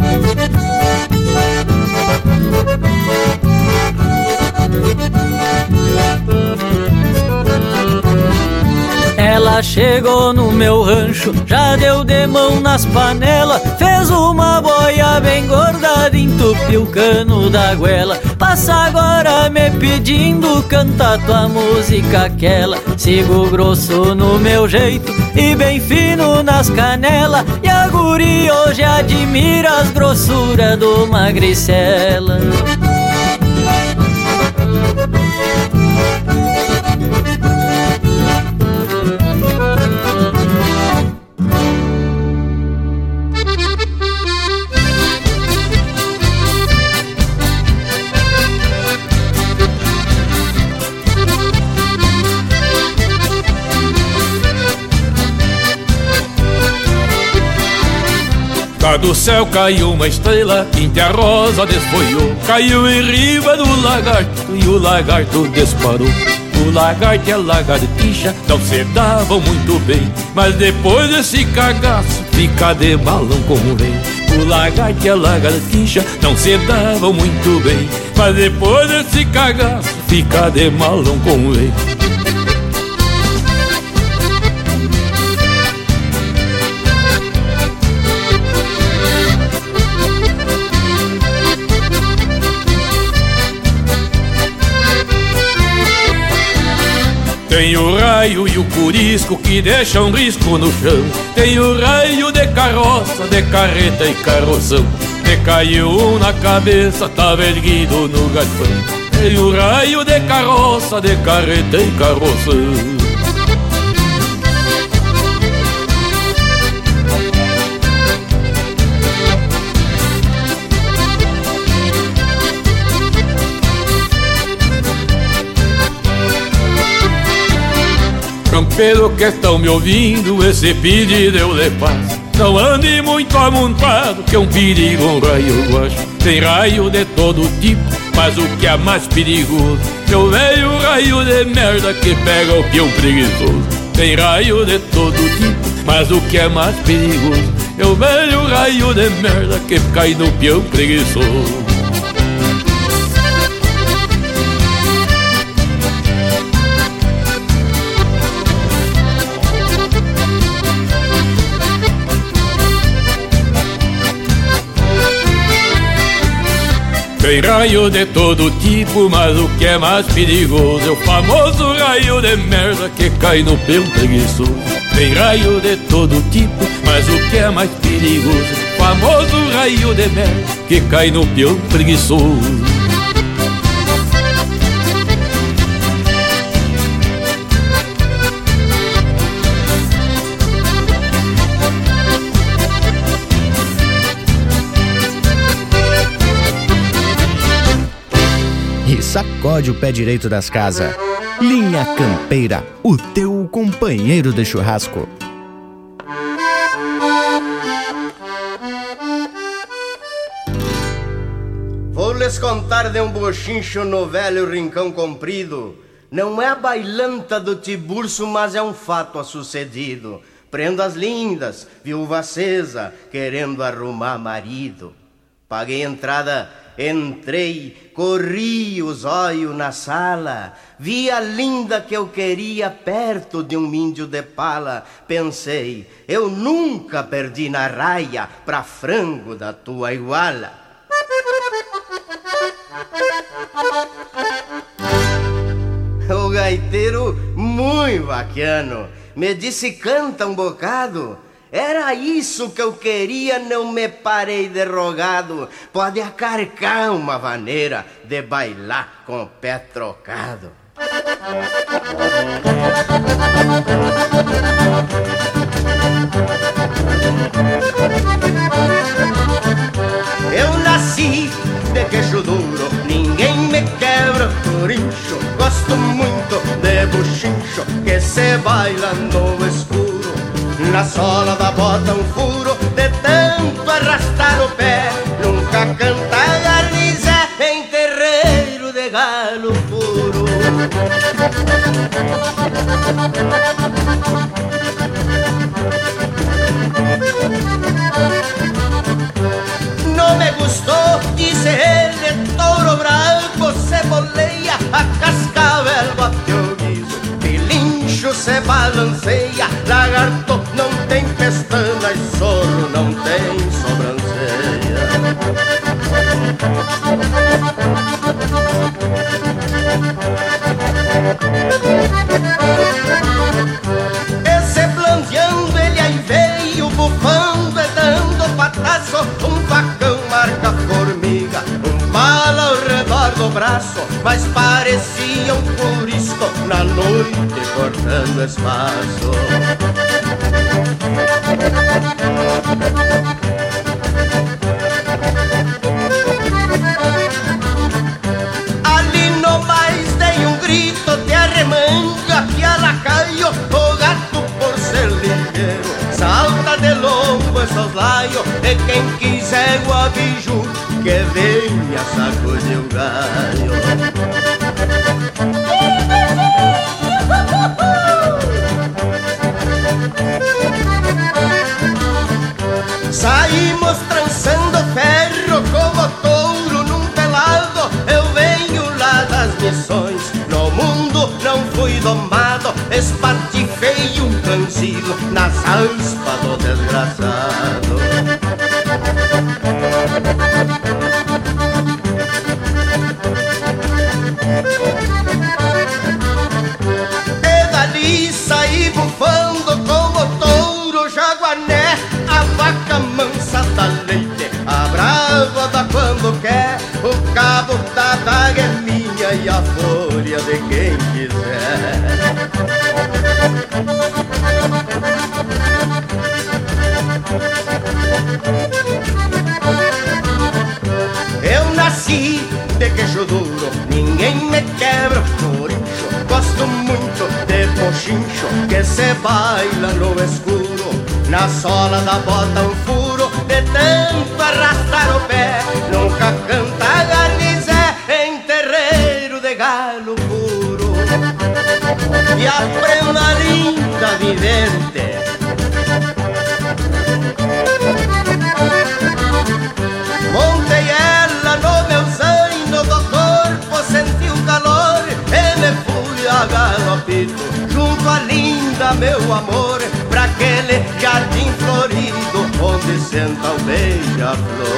Ela chegou no meu rancho, já deu de mão nas panelas, fez uma boia bem gorda, entupiu o cano da goela. Passa agora me pedindo, canta tua música aquela. Sigo grosso no meu jeito e bem fino nas canelas. E a guri hoje admira as grossuras do magricela. Do céu caiu uma estrela, quinte a rosa desfolhou Caiu em riba do lagarto e o lagarto disparou. O lagarto e a lagartixa não se davam muito bem. Mas depois desse cagaço fica de balão como vem O lagarto e a lagartixa não se davam muito bem. Mas depois desse cagaço fica de malão como vem Tem o raio e o curisco que deixam risco no chão. Tem o raio de carroça, de carreta e carroção. Me caiu um na cabeça, tava erguido no galpão. Tem o raio de carroça, de carreta e carroção. Campeiro que estão me ouvindo, esse pedido eu lhe faço. Não ande muito amontado, que é um perigo, um raio guacho. Tem raio de todo tipo, mas o que é mais perigoso Eu vejo raio de merda que pega o peão preguiçoso Tem raio de todo tipo, mas o que é mais perigoso Eu vejo raio de merda que cai no peão preguiçoso Tem raio de todo tipo, mas o que é mais perigoso é o famoso raio de merda que cai no pelo preguiçoso. Tem raio de todo tipo, mas o que é mais perigoso é o famoso raio de merda que cai no pelo preguiçoso. Sacode o pé direito das casas. Linha Campeira, o teu companheiro de churrasco. Vou lhes contar de um bochincho no velho rincão comprido. Não é a bailanta do Tiburcio, mas é um fato a sucedido. Prendas lindas, viúva acesa, querendo arrumar marido. Paguei entrada Entrei, corri os olhos na sala, vi a linda que eu queria perto de um índio de pala. Pensei, eu nunca perdi na raia pra frango da tua iguala. O gaiteiro, muito bacano, me disse canta um bocado. Era isso que eu queria, não me parei derrogado. Pode acarcar uma maneira de bailar com o pé trocado. Eu nasci de queixo duro, ninguém me quebra corincho. Gosto muito de buchincho que se baila no escuro. Na sola da bota um furo de tanto arrastar o pé. Nunca canta garniza em terreiro de galo puro. Não me gostou, disse ele, touro branco se boleia, a cascavel bate o guiso, pilincho se balanceia, lagarto pestanas mas parecia um corisco na noite cortando espaço. Ali no mais dei um grito de arremanga que ela caiu, o gato por ser ligeiro salta de lombo esses soslaio e quem quiser o abijuta que venha sacudir o galho. Saímos trançando ferro como touro num telado. Eu venho lá das missões. No mundo não fui domado, espartifei um cansigo nas aspas do desgraçado. a folha de quem quiser. Eu nasci de queixo duro, ninguém me quebra por incho. Gosto muito de pochincho que se baila no escuro, na sola da bota um furo e aprenda linda vivente. Montei ela no meu zaino do corpo, senti o calor e me fui a galopito junto à linda, meu amor, pra aquele jardim florido onde senta o beija-flor.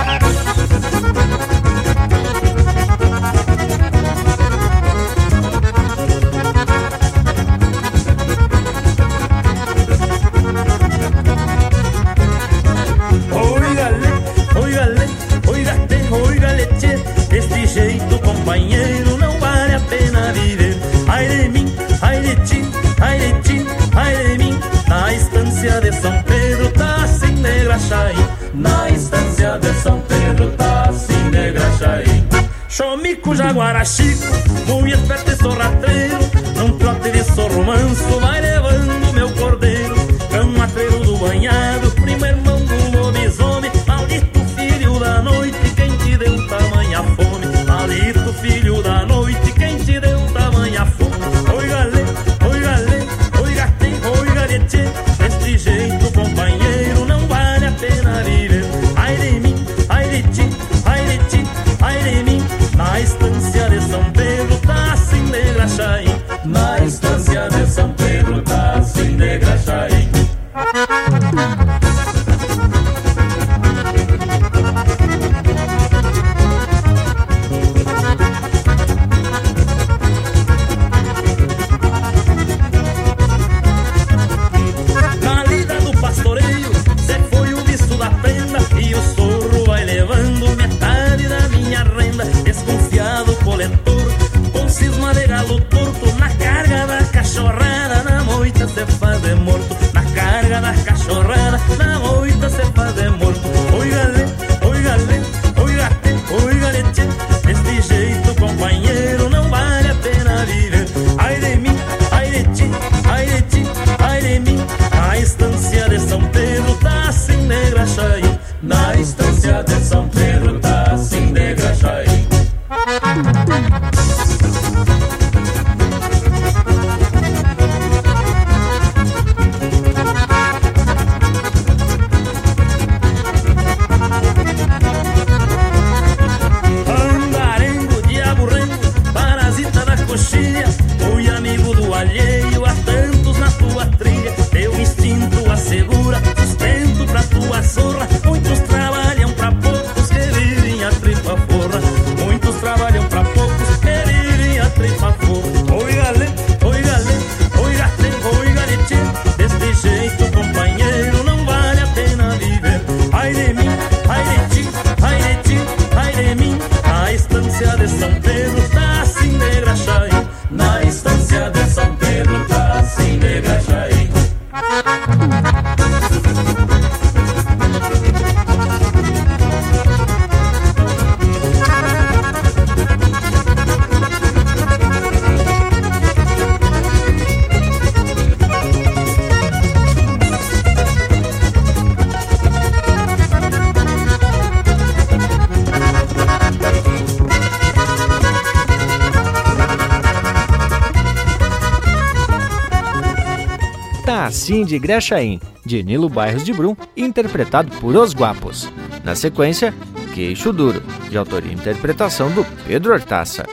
Assim de Graxaim, de Nilo Bairros de Brum, interpretado por Os Guapos. Na sequência, Queixo Duro, de autoria e interpretação do Pedro Hortaça.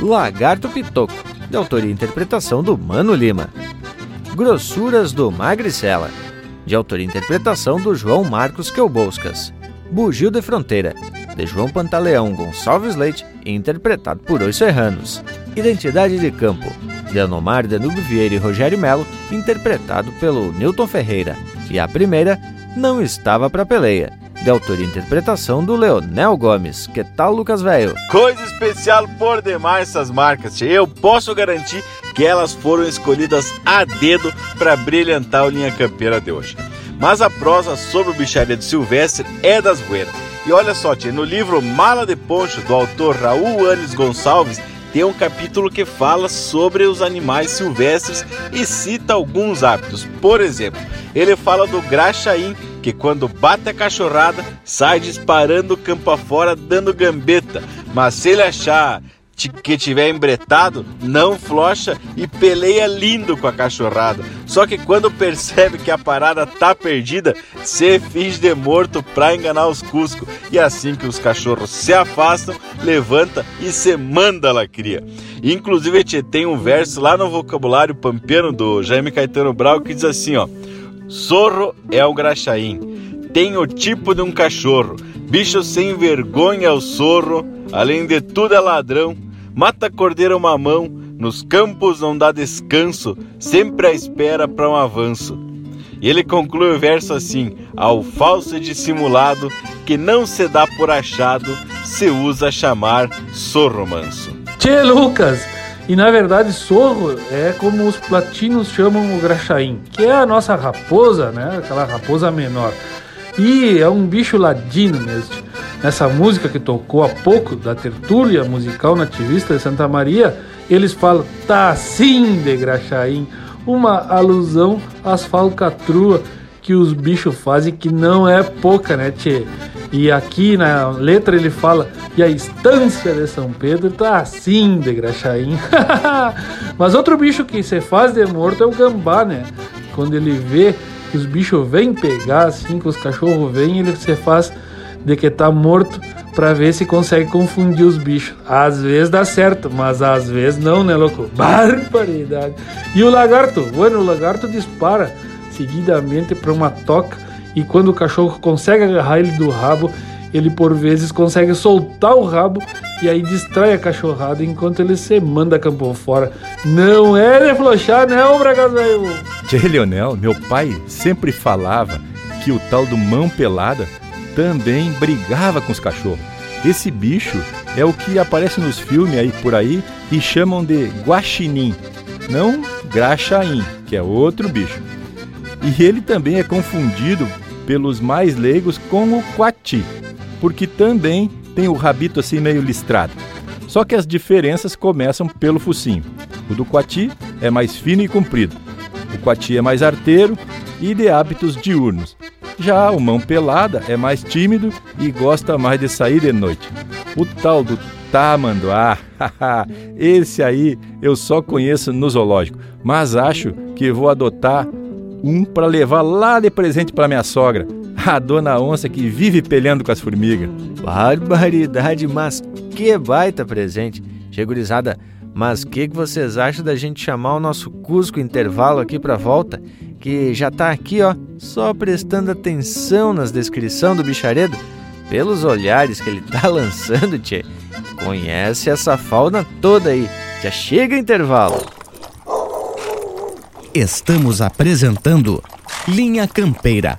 Lagarto Pitoco, de autoria e interpretação do Mano Lima. Grossuras do Magricela, de autoria e interpretação do João Marcos Quelboscas. Bugio de Fronteira, de João Pantaleão Gonçalves Leite, interpretado por Os Serranos. Identidade de Campo, de Anomar Danúbio Vieira e Rogério Melo, interpretado pelo Newton Ferreira. E a primeira, Não Estava Pra Peleia, de autoria e interpretação do Leonel Gomes. Que tal, Lucas Velho? Coisa especial por demais essas marcas. Eu posso garantir que elas foram escolhidas a dedo para brilhantar o Linha Campeira de hoje. Mas a prosa sobre o bicharedo silvestre é das buenas. E olha só, tchê, no livro Mala de Poncho, do autor Raul Anes Gonçalves, tem um capítulo que fala sobre os animais silvestres e cita alguns hábitos. Por exemplo, ele fala do graxaim, que quando bate a cachorrada, sai disparando campo afora dando gambeta. Mas se ele achar que tiver embretado, não flocha e peleia lindo com a cachorrada. Só que quando percebe que a parada tá perdida, se finge de morto pra enganar os cuscos. E assim que os cachorros se afastam, levanta e se manda la cria. Inclusive, tem um verso lá no vocabulário pampeano do Jaime Caetano Brau que diz assim, ó: Zorro é o graxaim, tem o tipo de um cachorro, bicho sem vergonha o sorro, além de tudo é ladrão, mata cordeiro mamão, nos campos não dá descanso, sempre à espera para um avanço. E ele conclui o verso assim: ao falso e dissimulado, que não se dá por achado, se usa chamar sorro manso. Tchê, Lucas! E na verdade, sorro é como os platinos chamam o graxaim, que é a nossa raposa, né? Aquela raposa menor. E é um bicho ladino mesmo. Nessa música que tocou há pouco, da tertúlia musical nativista de Santa Maria, eles falam tá assim de graxaim, uma alusão às falcatruas que os bichos fazem, que não é pouca, né, tchê? E aqui na letra ele fala: e a estância de São Pedro tá assim de Graxaim. *laughs* Mas outro bicho que se faz de morto é o gambá, né? Quando ele vê que os bichos vêm pegar, assim, que os cachorros vêm, ele se faz de que tá morto para ver se consegue confundir os bichos. Às vezes dá certo, mas às vezes não, né, louco? *laughs* Barbaridade. E o lagarto? Bueno, o lagarto dispara seguidamente para uma toca e quando o cachorro consegue agarrar ele do rabo, ele por vezes consegue soltar o rabo e aí distrai a cachorrada enquanto ele se manda campo fora. Não é de flochar, não, Bragas velho. Tchê Leonel, meu pai sempre falava que o tal do mão pelada também brigava com os cachorros. Esse bicho é o que aparece nos filmes aí por aí e chamam de guaxinim, não graxaim, que é outro bicho. E ele também é confundido pelos mais leigos com o coati, porque também tem o rabito assim meio listrado. Só que as diferenças começam pelo focinho. O do coati é mais fino e comprido. O coati é mais arteiro e de hábitos diurnos. Já o mão pelada é mais tímido e gosta mais de sair de noite. O tal do tamanduá, *laughs* esse aí eu só conheço no zoológico, mas acho que vou adotar um para levar lá de presente para minha sogra, a dona onça que vive pelhando com as formigas. Barbaridade, mas que baita presente. Chegurizada, mas o que, que vocês acham da gente chamar o nosso Cusco intervalo aqui para volta? Que já tá aqui, ó, só prestando atenção nas descrições do bicharedo? Pelos olhares que ele tá *laughs* lançando, tchê. Conhece essa fauna toda aí. Já chega intervalo. Estamos apresentando Linha Campeira,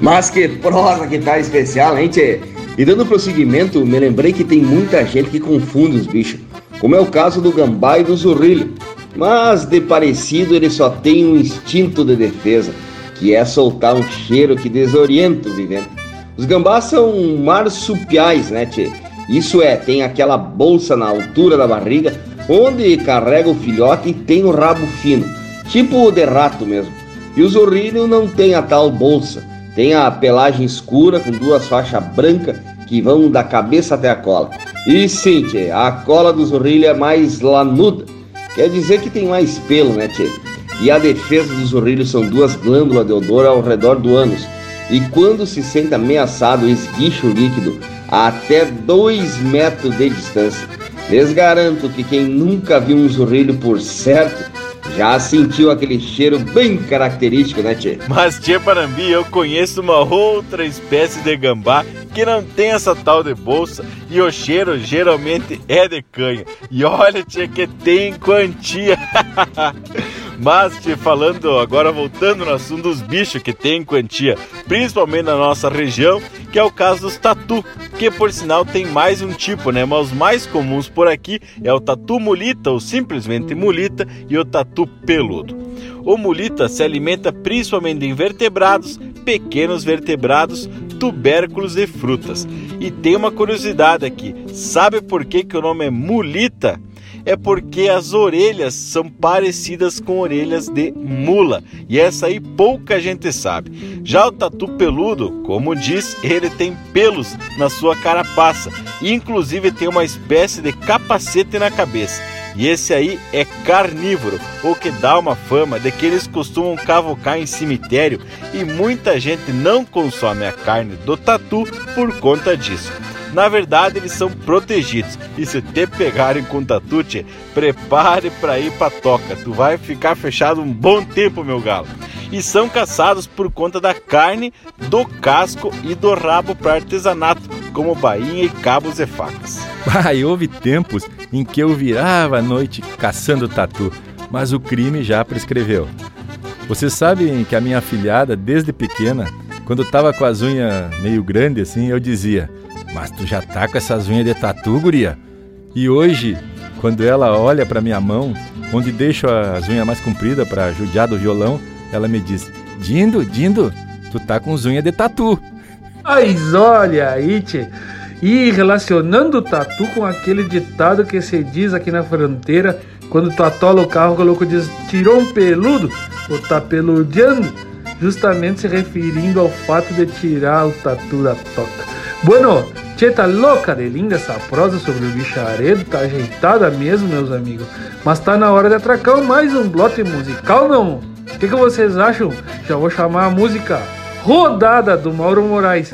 Mas que prosa que tá especial, hein, tchê? E dando prosseguimento, me lembrei que tem muita gente que confunde os bichos. como é o caso do gambá e do zurrilho. Mas de parecido ele só tem um instinto de defesa, que é soltar um cheiro que desorienta o vivente. Os gambás são marsupiais, né, tchê? Isso é, tem aquela bolsa na altura da barriga, onde carrega o filhote e tem o rabo fino, tipo de rato mesmo. E o zorrilho não tem a tal bolsa, tem a pelagem escura com duas faixas brancas que vão da cabeça até a cola. E sim, tchê, a cola do zorrilho é mais lanuda, quer dizer que tem mais pelo, né, tchê? E a defesa do zorrilho são duas glândulas de odor ao redor do ânus. E quando se sente ameaçado, esguicha o líquido a até 2 metros de distância. Les garanto que quem nunca viu um zorrilho por certo já sentiu aquele cheiro bem característico, né, Tchê? Mas, Tchê Parambi, eu conheço uma outra espécie de gambá que não tem essa tal de bolsa e o cheiro geralmente é de canha. E olha, Tchê, que tem quantia. *laughs* Mas, te falando agora, voltando no assunto dos bichos que tem quantia, principalmente na nossa região, que é o caso dos tatu, que por sinal tem mais um tipo, né? Mas os mais comuns por aqui é o tatu mulita ou simplesmente mulita e o tatu peludo. O mulita se alimenta principalmente de invertebrados, pequenos vertebrados, tubérculos e frutas. E tem uma curiosidade aqui: sabe por que, que o nome é mulita? É porque as orelhas são parecidas com orelhas de mula, e essa aí pouca gente sabe. Já o tatu peludo, como diz, ele tem pelos na sua carapaça, e inclusive tem uma espécie de capacete na cabeça. E esse aí é carnívoro, o que dá uma fama de que eles costumam cavocar em cemitério e muita gente não consome a carne do tatu por conta disso. Na verdade, eles são protegidos. E se te pegarem com tatute, prepare para ir para toca. Tu vai ficar fechado um bom tempo, meu galo. E são caçados por conta da carne, do casco e do rabo para artesanato, como bainha e cabos e facas. E houve tempos em que eu virava a noite caçando tatu, mas o crime já prescreveu. Vocês sabem que a minha afilhada, desde pequena, quando estava com as unhas meio grandes assim, eu dizia: mas tu já tá com essas unhas de tatu, guria? E hoje, quando ela olha para minha mão, onde deixo as unhas mais compridas para judiar do violão, ela me diz: Dindo, Dindo, tu tá com as unhas de tatu. Mas olha aí, tchê. E relacionando o tatu com aquele ditado que se diz aqui na fronteira, quando tu atola o carro, o louco diz, tirou um peludo, ou tá peludeando, justamente se referindo ao fato de tirar o tatu da toca. Bueno, Tchê, tá louca de linda essa prosa sobre o bicharedo, tá ajeitada mesmo, meus amigos. Mas tá na hora de atracar mais um bloco musical, não? O que, que vocês acham? Já vou chamar a música Rodada do Mauro Moraes.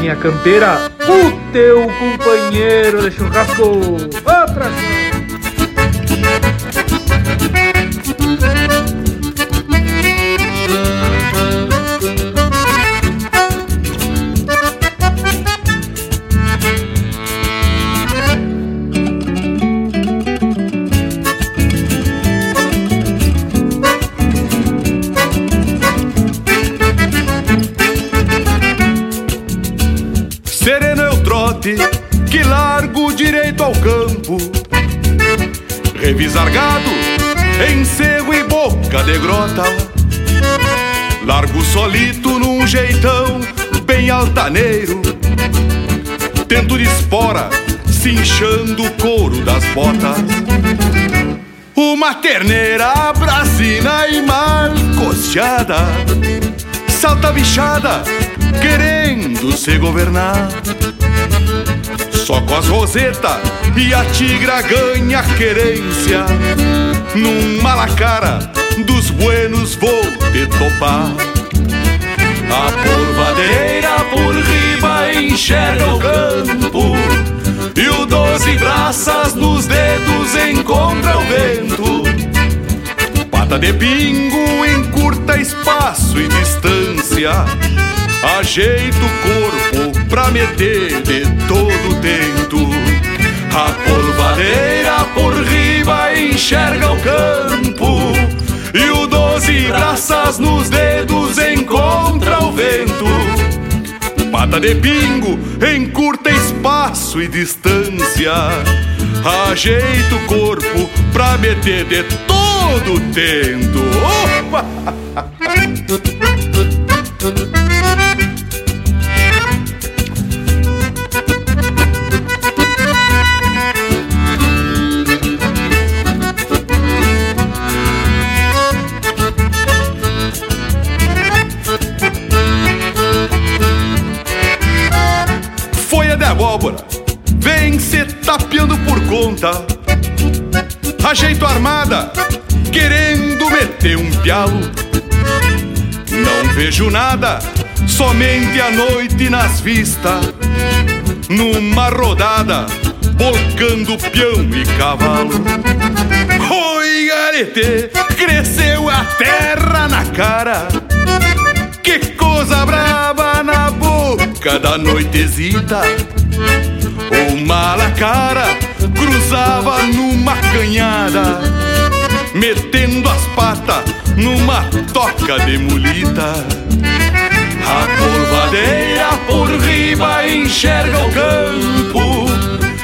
Minha campeira, o teu companheiro de churrasco. Outra! Revisar gado, e boca de grota. Largo solito num jeitão bem altaneiro. Tento de espora, cinchando o couro das botas. Uma terneira brasina e mal costeada. Salta bichada, querendo se governar. Só com as rosetas e a tigra ganha querência. Num malacara dos buenos vou te topar. A porvadeira por riba enxerga o campo E o doze braças nos dedos encontra o vento Pata de pingo encurta espaço e distância Ajeita o corpo pra meter de todo tento. A polvadeira por riba enxerga o campo e o doze braças nos dedos encontra o vento. Pata de pingo encurta espaço e distância. Ajeita o corpo pra meter de todo o tento. Opa! *laughs* abóbora, vem se tapeando por conta. Ajeito armada, querendo meter um pialo. Não vejo nada, somente a noite nas vistas. Numa rodada, bolcando peão e cavalo. Oi, garete, cresceu a terra na cara. Que coisa brava na boca da noitezita. O malacara cruzava numa canhada, metendo as patas numa toca de mulita. A polvadeira por riba enxerga o campo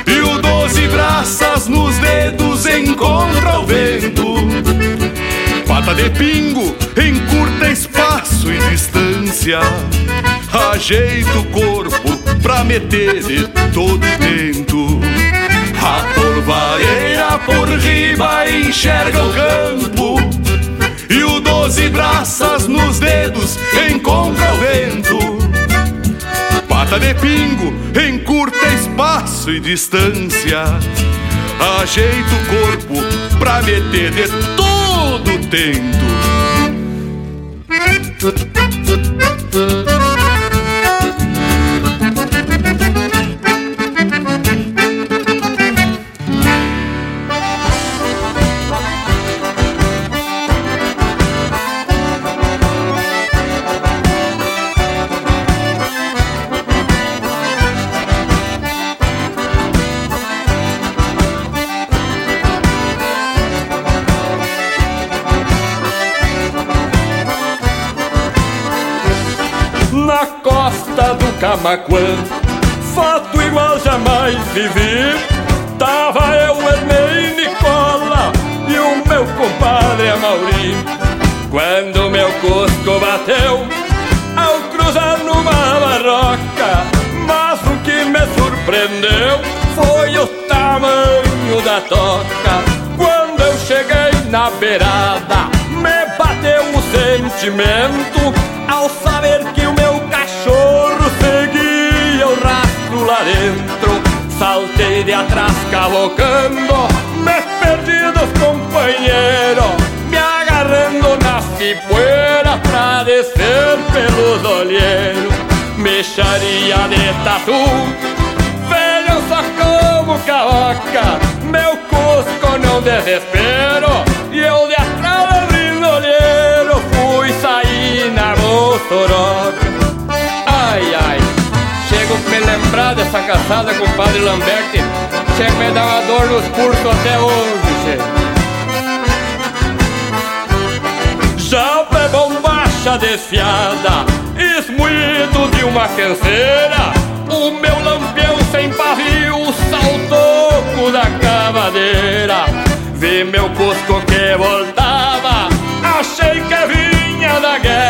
e o doze braças nos dedos encontra o vento. Pata de pingo encurta espaço e distância. Ajeita o corpo pra meter de todo vento. A polvareira por riba enxerga o campo e o doze braças nos dedos encontra o vento. Pata de pingo encurta espaço e distância. Ajeita o corpo pra meter de todo o Camaquã Fato igual jamais vivi. Tava eu, Ernei Nicola E o meu compadre Amauri Quando meu cusco bateu Ao cruzar numa barroca Mas o que me surpreendeu Foi o tamanho da toca. Quando eu cheguei na beirada Me bateu um sentimento rastro lá dentro Saltei de atrás cavocando Me perdi dos companheiros Me agarrando na cipueira Pra descer pelos olheiros Mexaria de tatu Vejam só como cavoca Meu cusco não desespero dessa caçada com o padre Lamberti. Chega a me dar uma dor nos pulsos até hoje, che. Pé bombacha desfiada Esmoído de uma canseira. O meu lampião sem pavio Saltou da cavadeira. Vi meu cusco que voltava Achei que vinha da guerra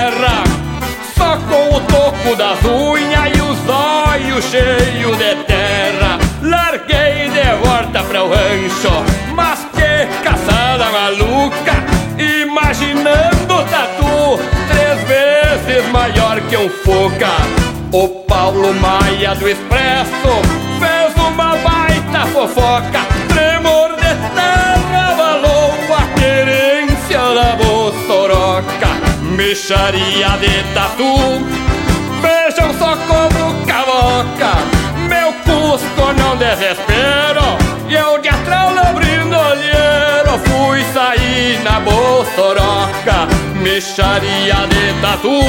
toco das unhas E os olhos cheios de terra. Larguei de volta para o rancho Mas que caçada maluca. Imaginando o tatu Três vezes maior que um foca O Paulo Maia do Expresso Fez uma baita fofoca. Tremor de terra Valou a querência da Bossoroca Mexaria de tatu desespero. E eu de atrás abrindo olheiro Fui sair na Bossoroca Mexaria de tatu.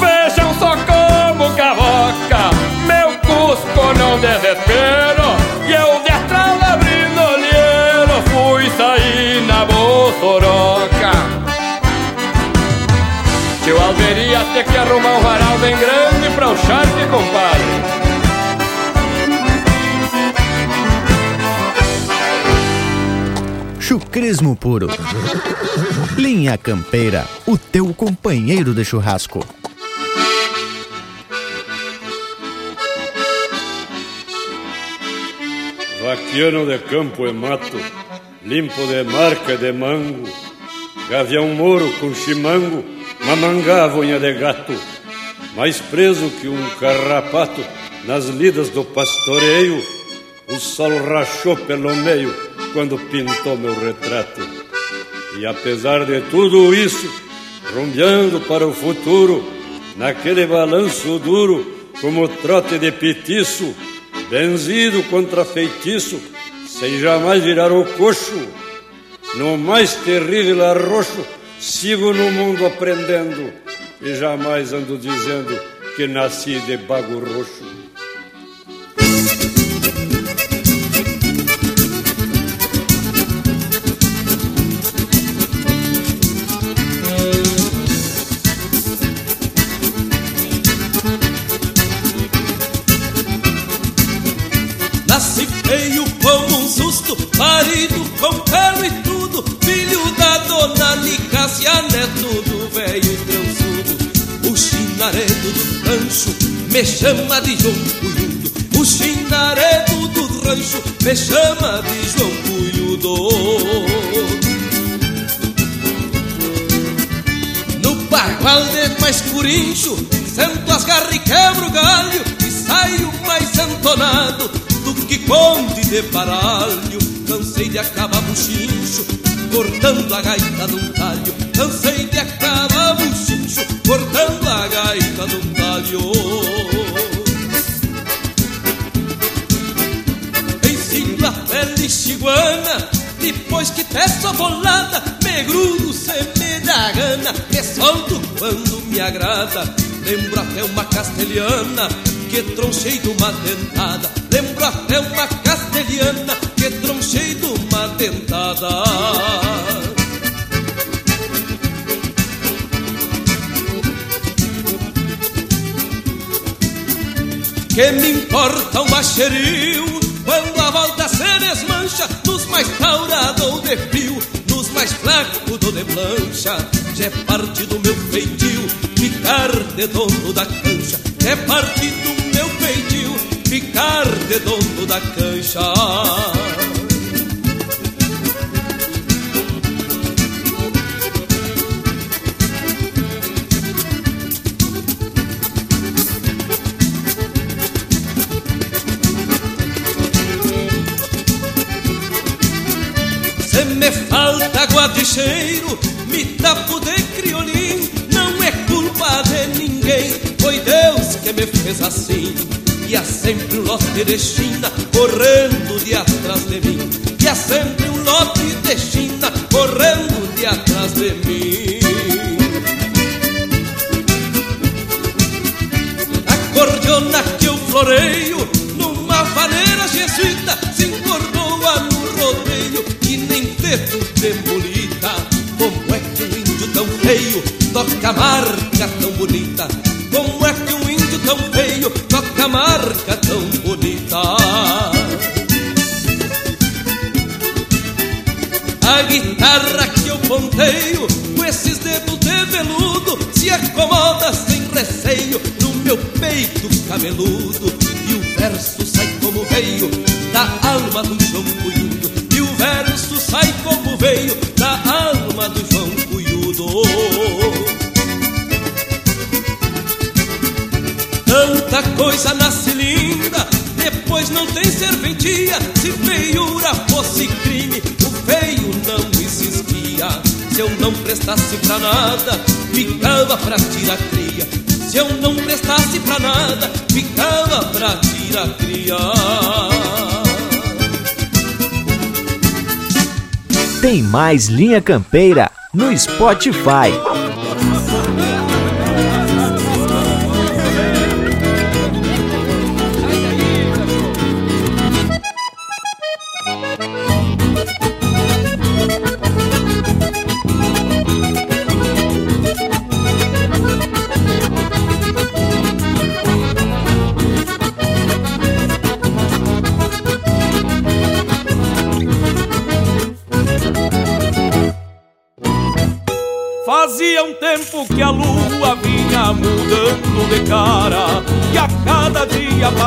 Vejam só como cavoca Meu cusco não desespero. E eu de atrás abrindo olheiro Fui sair na Bossoroca Tio Alveria ter que arrumar um varal bem grande pra o charque, compadre chucrismo puro. Linha Campeira, o teu companheiro de churrasco. Vaquiano de campo e mato, limpo de marca de mango, gavião moro com chimango, mamangava unha de gato, mais preso que um carrapato nas lidas do pastoreio, o sol rachou pelo meio quando pintou meu retrato. E apesar de tudo isso, rumbeando para o futuro, naquele balanço duro, como trote de petiço, benzido contra feitiço, sem jamais virar o coxo. No mais terrível arroxo, sigo no mundo aprendendo e jamais ando dizendo que nasci de bago roxo. Neto do velho trançudo. O chinaredo do rancho me chama de João Cunhudo, o chinaredo do rancho me chama de João Cunhudo. No bagual de mais curincho, sento as garras e quebro o galho e saio mais entonado do que conde de baralho. Cansei de acabar buchincho, cortando a gaita de um talho. Cansei de acabar buchincho, cortando a gaita de um talho. Ensino a pele chiguana, depois que teço a bolada, me grudo se me dá gana, me solto quando me agrada. Lembro até uma castelhana que tronchei de uma dentada. Lembro até uma castelhana que tronchei de uma dentada. Que me importa um baixeril quando a volta se desmancha nos mais taurados de fio, nos mais flacos do de plancha. Já é parte do meu feitio ficar de dono da cancha. É parte do meu feitio ficar de dono da cancha. Água de cheiro, me tapo de criolim. Não é culpa de ninguém, foi Deus que me fez assim. E há sempre um lote de China correndo de atrás de mim. E há sempre um lote de China correndo de atrás de mim. A cordiona que eu floreio numa vaneira Como é que um índio tão feio toca marca tão bonita? Como é que um índio tão feio toca marca tão bonita? A guitarra que eu ponteio com esses dedos de veludo se acomoda sem receio no meu peito cabeludo e o verso sai como veio da alma do Cunhudo Tanta coisa nasce linda, depois não tem serventia. Se feiura fosse crime, o feio não existia. Se eu não prestasse pra nada, ficava pra tirar cria. Se eu não prestasse pra nada, ficava pra tirar cria. Tem mais Linha Campeira no Spotify.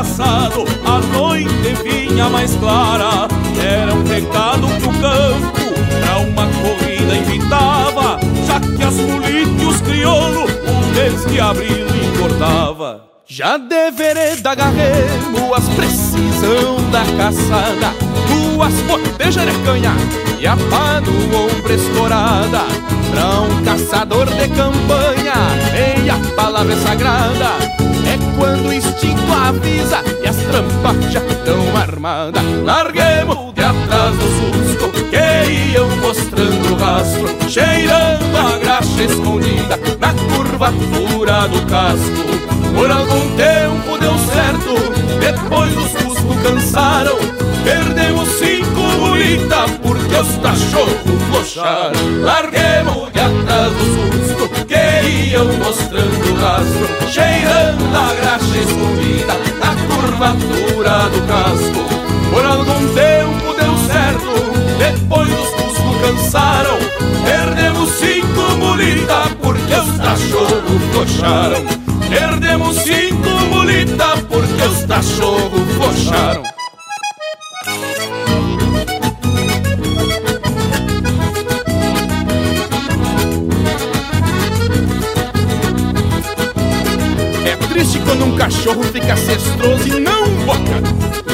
Passado a noite vinha mais clara. Era um recado pro campo, pra uma corrida invitava Já que as políticos e os crioulos, o mês de abril engordava. Já de vereda as precisão da caçada Duas botejas de canha e a pá no ombro escorada Pra um caçador de campanha, e a palavra sagrada quando o instinto avisa e as trampas já estão armadas Larguemos de atrás do susto que iam mostrando o rastro Cheirando a graxa escondida na curvatura do casco por algum tempo deu certo, depois os cuscos cansaram. Perdemos cinco bolitas porque os cachorros flocharam. Larguemos de atrás dos cuscos que iam mostrando rastro, cheirando a graxa escondida na curvatura do casco. Por algum tempo deu certo, depois os cuscos cansaram. Perdemos cinco bolitas porque os cachorros flocharam. Perdemos cinco mulitas porque os cachorros coxaram. É triste quando um cachorro fica cestroso e não boca.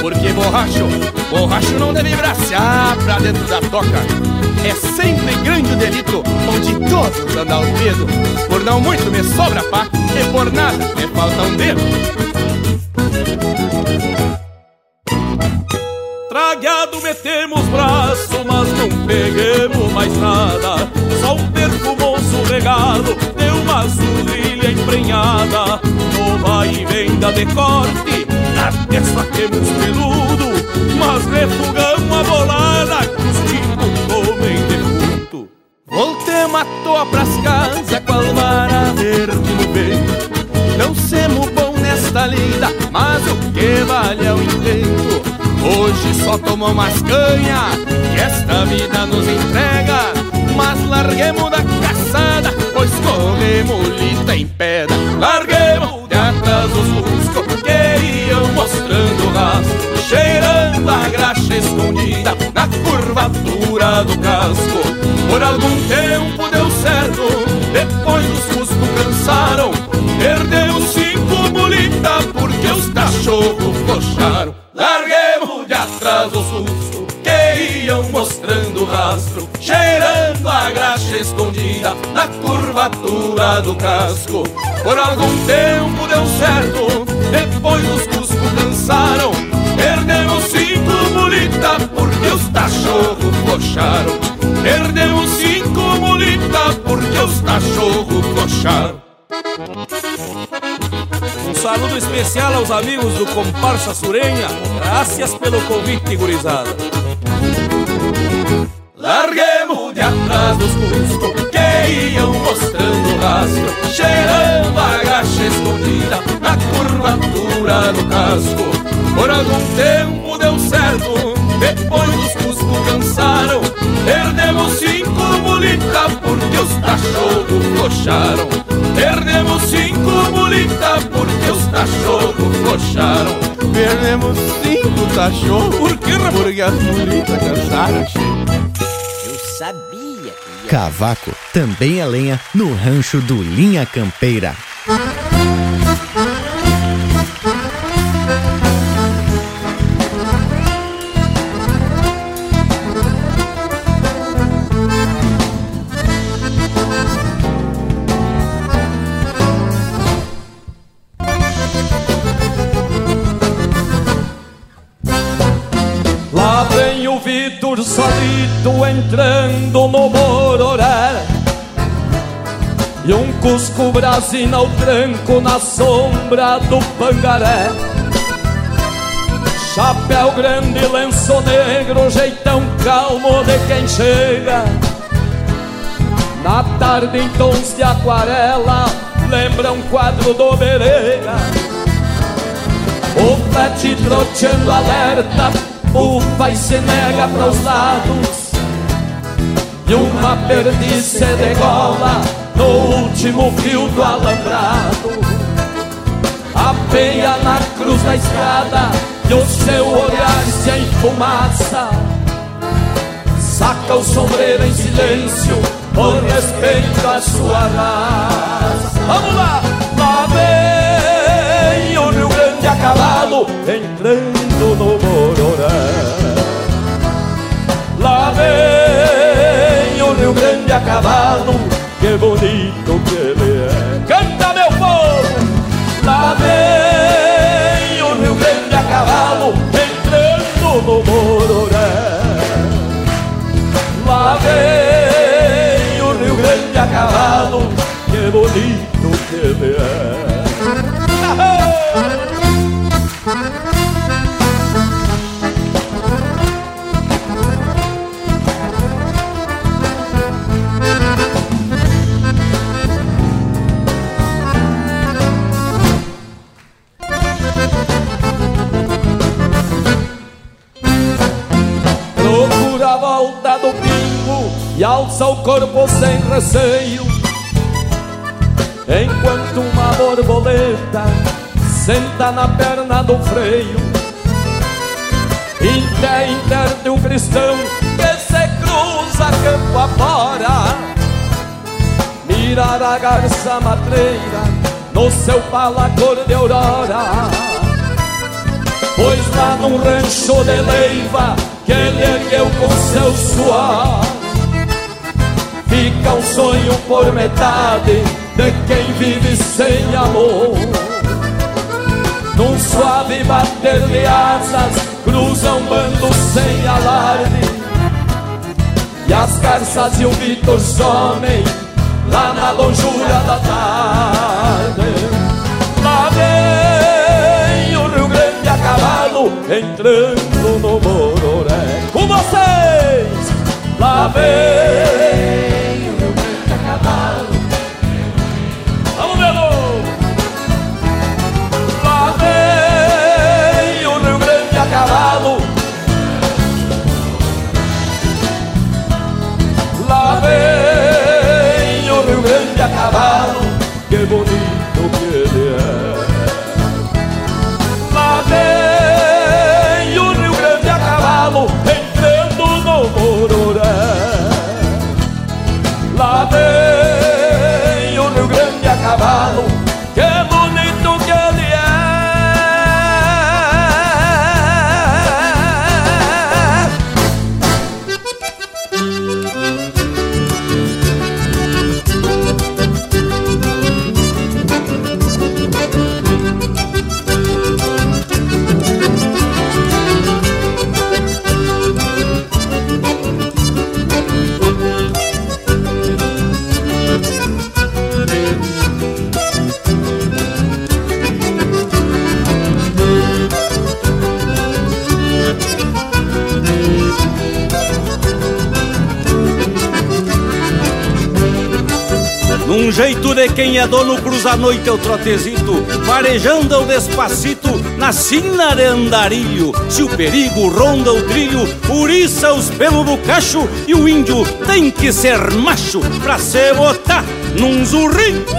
Porque borracho, borracho não deve bracear pra dentro da toca. É sempre grande o delito onde todos andam ao dedo. Por não muito me sobra pá e por nada me falta um dedo. Tragado metemos braço, mas não peguemos mais nada. Só um perfumoso regalo de uma azulilha emprenhada. Nova e venda de corte, na testa temos peludo. Mas refugamos a bolada que os tipos comem defunto. Voltemos a toa pras casas, qual vara verde no vento. Não semos bom nesta lida, mas o que vale é o intento. Hoje só tomamos umas canha, que esta vida nos entrega. Mas larguemos da caçada, pois corremos lita em pedra. Larguemos cheirando a graxa escondida na curvatura do casco. Por algum tempo deu certo, depois os cuscos cansaram. Perdeu cinco bolitas porque os cachorros coxaram. Larguemos de atrás do susto que iam mostrando o rastro, cheirando a graxa escondida na curvatura do casco. Por algum tempo deu certo, depois os cuscos cansaram. Perdemos cinco bolitas porque os cachorros coxaram. Perdemos cinco bolitas porque os cachorros coxaram. Um saludo especial aos amigos do Comparsa Surenha. Graças pelo convite, gurizada. Larguemos de atrás dos cuscos que iam mostrando o rastro, cheirando a graxa escondida na curvatura do casco. Por algum tempo deu certo, depois os cuscos cansaram. Perdemos cinco bolitas porque os cachorros coxaram. Perdemos cinco bolitas porque os cachorros coxaram. Perdemos cinco cachorros Por que, porque as bolitas cansaram. Eu sabia. Cavaco também é lenha no rancho do Linha Campeira. Lá vem o Vitor solito entrando cusco brasina ao tranco na sombra do pangaré. Chapéu grande, lenço negro, jeitão calmo de quem chega. Na tarde em tons de aquarela, lembra um quadro do Bereira O pet troteando alerta, ufa e se nega pros lados. E uma perdiz se degola no último fio do alambrado. A peia na cruz da escada e o seu olhar se enfumaça. Saca o sombreiro em silêncio por respeito à sua raça. Vamos lá! Lá vem o Rio Grande a cavalo entrando no Bororé. Lá vem o Rio Grande a cavalo, que bonito que ele é. Canta meu povo! Lá vem o Rio Grande a cavalo, entrando no Bororé. Lá vem o Rio Grande a cavalo, que bonito que ele é. Alça o corpo sem receio. Enquanto uma borboleta senta na perna do freio. Inter, inter de um cristão que se cruza campo afora. Mirar a garça matreira no seu pala cor de aurora. Pois lá num rancho de leiva que ele ergueu com seu suor Fica um sonho por metade de quem vive sem amor. Num suave bater de asas cruza um bando sem alarde. E as garças e o Vitor somem lá na longura da tarde. Lá vem o Rio Grande a cavalo entrando no Mororé. Com vocês, lá vem cavalo dono, cruza a noite o trotezito, farejando o despacito na sina de andarilho. Se o perigo ronda o trilho, uriça os pelos do cacho e o índio tem que ser macho pra se botar num zurrinho.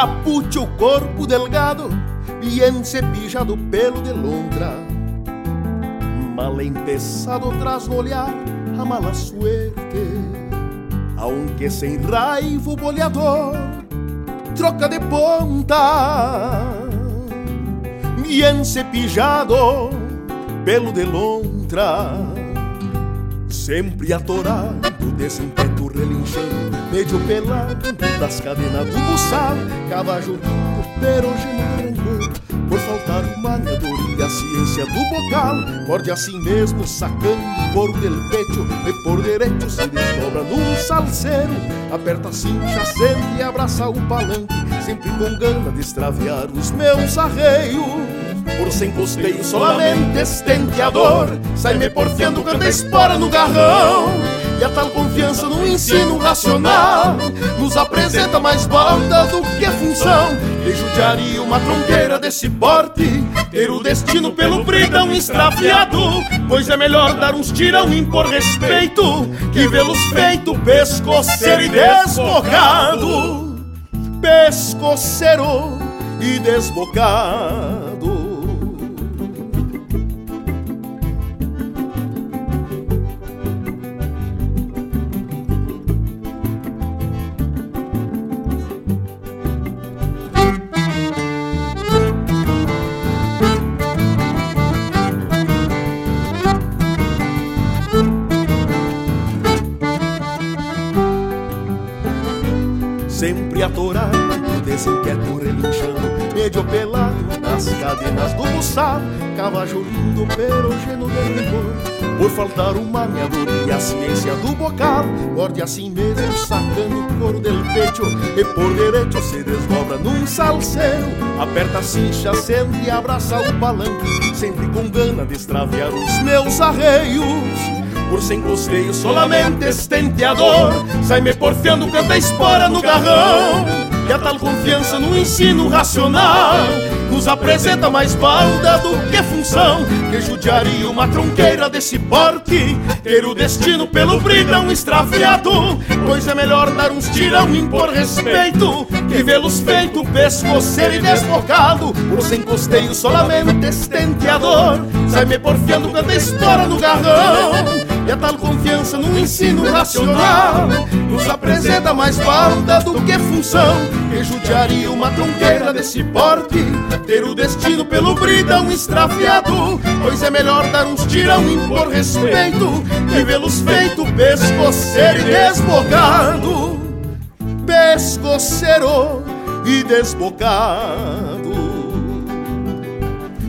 Capute o corpo delgado, bien cepillado pelo de lontra. Mal empezado tras no olhar a mala suerte, aunque sem raiva o boleador troca de ponta. Bien cepillado pelo de lontra, sempre atorado desse impeto relinchando, meio pelado das cadenas do buçal, cavajo lindo, perogeno rancor, por faltar uma e a ciência do bocal, morde assim mesmo, sacando por del pecho, e por direito se desdobra num salseiro, aperta assim, acende e abraça o palanque, sempre com gana de extraviar os meus arreios. Por sem custeio solamente estenteador Sai-me porfiando canta espora no garrão E a tal confiança no ensino racional Nos apresenta mais balda do que função. De judiaria uma tronqueira desse porte Ter o destino pelo brigão extraviado Pois é melhor dar uns tirão e impor respeito Que vê-los feito pescoceiro e desbocado. Pescoceiro e desbocado buçal, cavajo lindo, de rigor. Por faltar uma e a ciência do bocal, morde assim mesmo, sacando o couro del pecho, e por direito se desdobra num salseiro, aperta a cincha, acende e abraça o palanque, sempre com gana de extraviar os meus arreios por sem costeio, solamente estenteador. Sai-me porfiando, canta espora no garrão. E a tal confiança no ensino racional nos apresenta mais balda do que função. Que judiaria uma tronqueira desse porte, ter o destino pelo brilhão extraviado. Pois é melhor dar uns tirão, impor respeito, que vê-los feito pescoceiro e desbocado. Por sem costeio, solamente estenteador. Sai-me porfiando, canta espora no garrão. E a tal confiança no ensino racional Nos apresenta mais balda do que função. Que judiaria uma tronqueira desse porte Ter o destino pelo bridão extraviado Pois é melhor dar uns tirão e impor respeito Que vê-los feito pescoceiro e desbocado. Pescoceiro e desbocado.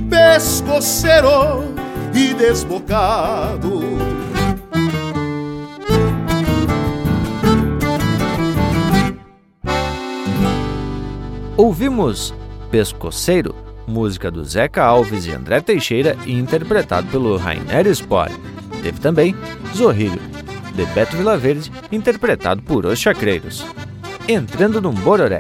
Pescoceiro e desbocado Ouvimos Pescoceiro, música do Zeca Alves e André Teixeira, interpretado pelo Rainer Spore. Teve também Zorrilho, de Beto Vilaverde, interpretado por Os Chacreiros. Entrando num Bororé,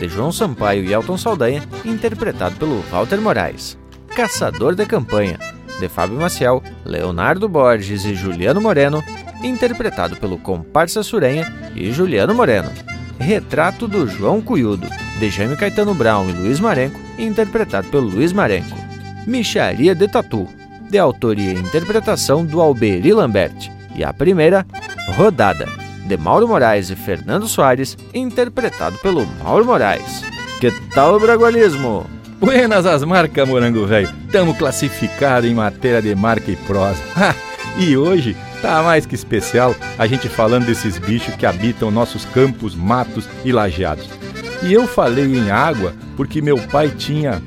de João Sampaio e Elton Saldanha, interpretado pelo Walter Moraes. Caçador de Campanha, de Fábio Maciel, Leonardo Borges e Juliano Moreno, interpretado pelo Comparsa Surenha e Juliano Moreno. Retrato do João Cuyudo, de Jaime Caetano Brown e Luiz Marenco, interpretado pelo Luiz Marenco. Micharia de Tatu, de autoria e interpretação do Alberi Lambert. E a primeira, Rodada, de Mauro Moraes e Fernando Soares, interpretado pelo Mauro Moraes. Que tal o bragualismo? Buenas as marcas, morango velho. Tamo classificado em matéria de marca e prosa. *laughs* e hoje tá mais que especial a gente falando desses bichos que habitam nossos campos, matos e lajeados. E eu falei em água porque meu pai tinha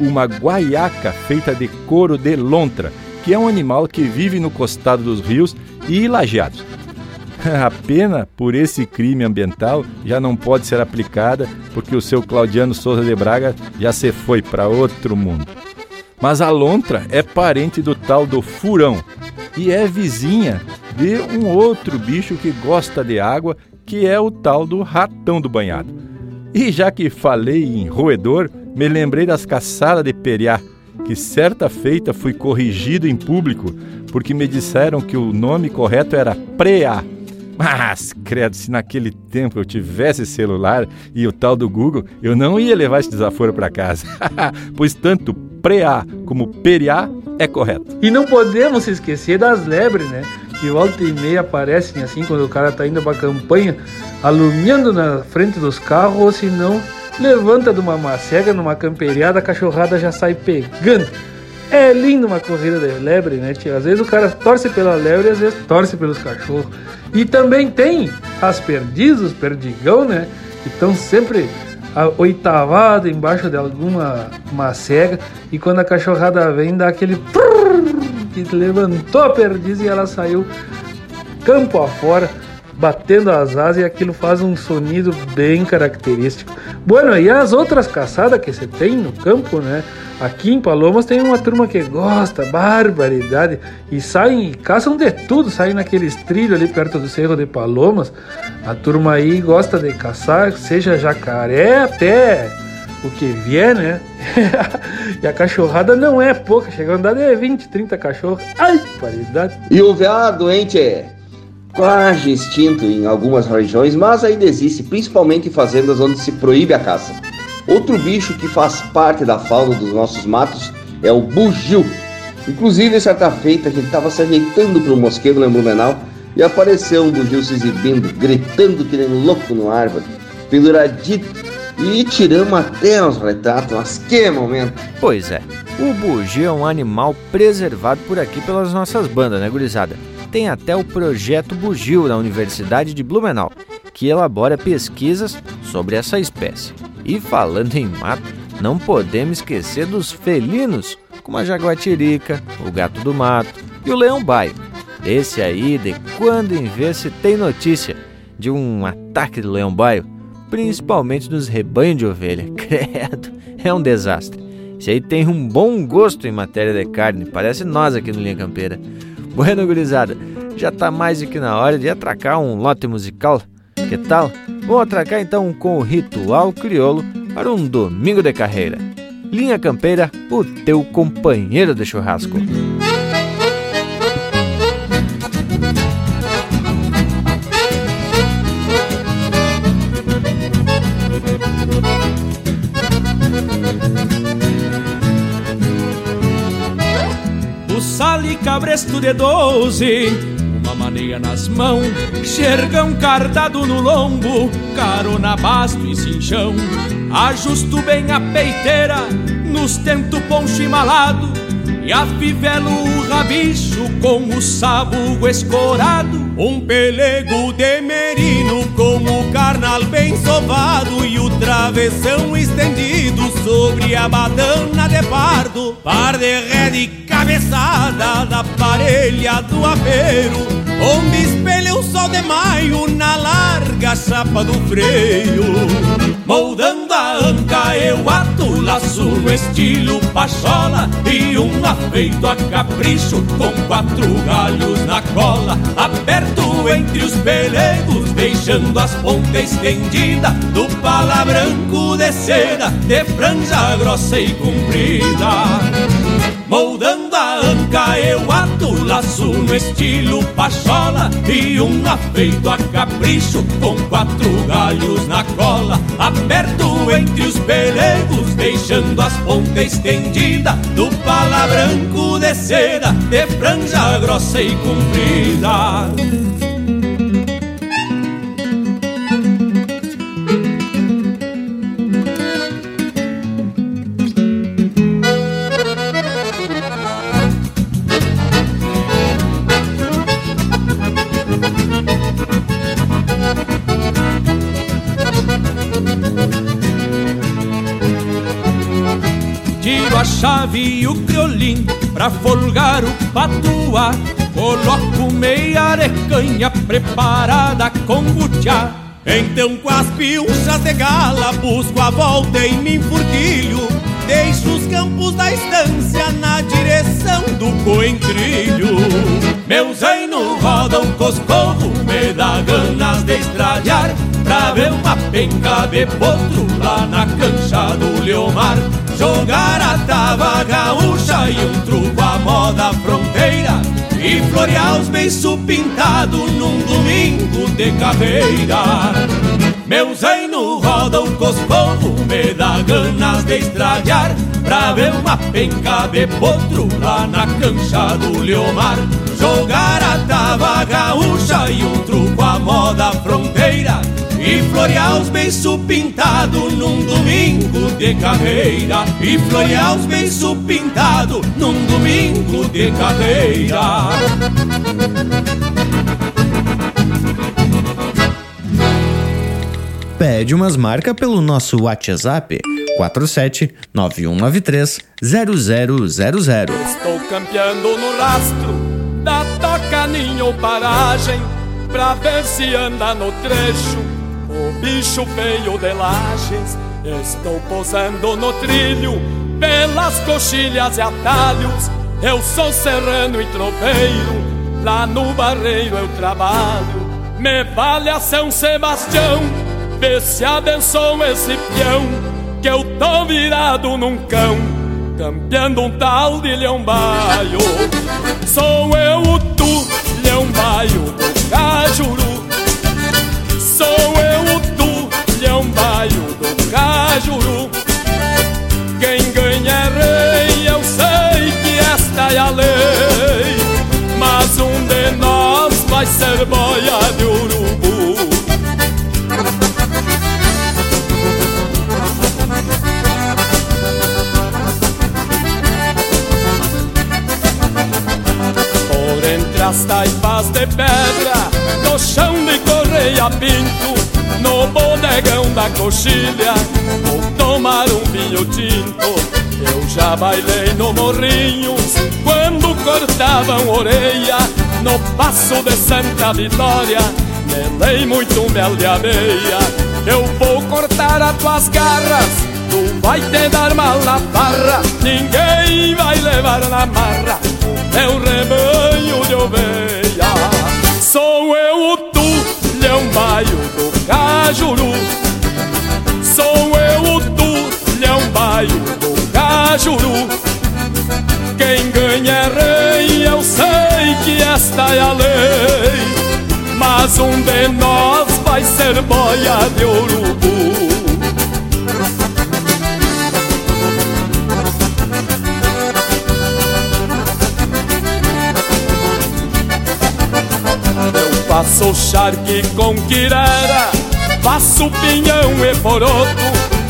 uma guaiaca feita de couro de lontra, que é um animal que vive no costado dos rios e lajeados. *laughs* A pena por esse crime ambiental já não pode ser aplicada porque o seu Claudiano Souza de Braga já se foi para outro mundo. Mas a lontra é parente do tal do furão e é vizinha de um outro bicho que gosta de água, que é o tal do ratão do banhado. E já que falei em roedor, me lembrei das caçadas de periá, que certa feita fui corrigido em público porque me disseram que o nome correto era preá. Mas, credo, se naquele tempo eu tivesse celular e o tal do Google, eu não ia levar esse desaforo para casa. *laughs* pois tanto preá como periá é correto. E não podemos esquecer das lebres, né? Que volta e meia aparecem assim quando o cara tá indo pra campanha, alumiando na frente dos carros, ou se não, levanta de uma macega numa camperiada, a cachorrada já sai pegando. É lindo uma corrida de lebre, né, tia? Às vezes o cara torce pela lebre e às vezes torce pelos cachorros. E também tem as perdizes, perdigão, né? Que estão sempre oitavado embaixo de alguma macega. E quando a cachorrada vem, dá aquele que levantou a perdiz e ela saiu campo afora batendo as asas e aquilo faz um sonido bem característico. Bueno, e as outras caçadas que você tem no campo, né? Aqui em Palomas tem uma turma que gosta, barbaridade, e saem, caçam de tudo, saem naqueles trilhos ali perto do Cerro de Palomas. A turma aí gosta de caçar, seja jacaré até o que vier, né? *laughs* e a cachorrada não é pouca, chega a de 20, 30 cachorros. Ai, paridade. E o veado doente é quase extinto em algumas regiões, mas ainda existe, principalmente em fazendas onde se proíbe a caça. Outro bicho que faz parte da fauna dos nossos matos é o bugio. Inclusive, certa feita, a gente estava se ajeitando para o mosquedo em Blumenau e apareceu um bugio se exibindo, gritando que nem louco no árvore, penduradito, e tiramos até os retratos, mas que momento! Pois é, o bugio é um animal preservado por aqui pelas nossas bandas, né, gurizada? Tem até o projeto Bugio na Universidade de Blumenau, que elabora pesquisas sobre essa espécie. E falando em mato, não podemos esquecer dos felinos, como a jaguatirica, o gato do mato e o leão baio. Esse aí, de quando em vez se tem notícia de um ataque do leão baio, principalmente nos rebanhos de ovelha. *laughs* Credo, é um desastre. Esse aí tem um bom gosto em matéria de carne, parece nós aqui no Linha Campeira. Bueno, gurizada, já tá mais do que na hora de atracar um lote musical. Que tal? Vou atracar então com o ritual crioulo para um domingo de carreira. Linha Campeira, o teu companheiro de churrasco. Cabresto de doze maneia nas mãos, xergão cardado no lombo, carona basto e cinchão. Ajusto bem a peiteira, nos tento poncho malado, e afivelo o rabicho com o sabugo escorado. Um pelego de merino com o carnal bem sovado e o travessão estendido sobre a badana de pardo. Par de ré de cabeçada da parelha do apeiro Onde espelha o sol de maio na larga chapa do freio Moldando a anca eu ato laço no estilo pachola E um afeito a capricho com quatro galhos na cola Aperto entre os pelegos deixando as pontas estendidas Do pala branco de seda de franja grossa e comprida. Moldando a anca eu ato laço no estilo pachola E um afeito a capricho com quatro galhos na cola Aperto entre os pelegos deixando as pontas estendidas Do pala branco de seda de franja grossa e comprida chave e o criolim pra folgar o patuá. Coloco meia arecanha preparada com butiá. Então com as pilchas de gala busco a volta em mim furquilho. Deixo os campos da estância na direção do coentrilho. Meus reinos rodam coscorro, me dá ganas de estralhar Pra ver uma penca de potro lá na cancha do Leomar. Jogar a tava gaúcha e um truco à moda fronteira. E florear os beiços pintados num domingo de carreira. Meus reinos rodam coscorro, me dá ganas de estragar Pra ver uma penca de potro lá na cancha do Leomar. Jogar a tava gaúcha e um truco à moda fronteira e florear os beiços pintados num domingo de carreira. E florear os beiços pintados num domingo de carreira. Pede umas marcas pelo nosso WhatsApp 47 9193 0000. Estou campeando no rastro da toca ninho paragem Pra ver se anda no trecho bicho feio de lajes. Estou posando no trilho pelas coxilhas e atalhos. Eu sou serrano e tropeiro Lá no barreiro eu trabalho. Me vale a São Sebastião Vê se abençoa esse peão Que eu tô virado num cão Campeando um tal de leão baio. Sou eu o tu, leão baio do Cajuru Cajuru Quem ganha é rei, eu sei que esta é a lei Mas um de nós vai ser boia de urubu. Por entre as taipas de pedra No chão de correia pinto No bodegão da coxilha Vou tomar um vinho tinto. Eu já bailei no Morrinhos Quando cortavam orelha No passo de Santa Vitória. Melei muito mel de Eu vou cortar as tuas garras. Tu vai te dar mal na farra Ninguém vai levar na marra É um rebanho de ovelha. Sou eu o tu, leão baio do Cajuru Sou eu o tu, leão baio do Cajuru Quem ganha é rei, eu sei que esta é a lei. Mas um de nós vai ser boia de urubu Faço charque com quirera Faço pinhão e poroto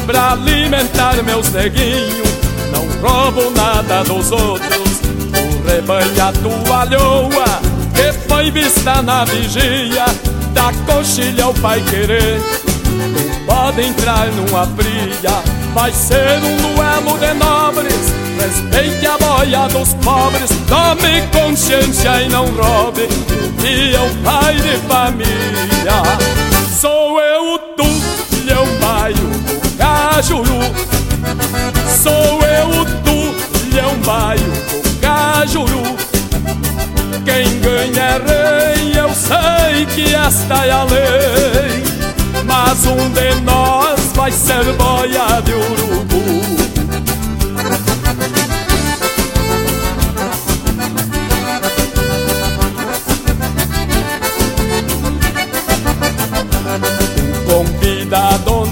Pra alimentar meus neguinhos. Não roubo nada dos outros O rebanho a toalhoa Que foi vista na vigia Da coxilha ao pai querer. Não pode entrar numa fria Vai ser um duelo de nobres Respeite a boia dos pobres. Tome consciência e não roube E é o pai de família Sou eu o tu, leão baio do Cajuru Sou eu o tu, leão baio do Cajuru Quem ganha é rei, eu sei que esta é a lei. Mas um de nós vai ser boia de urubu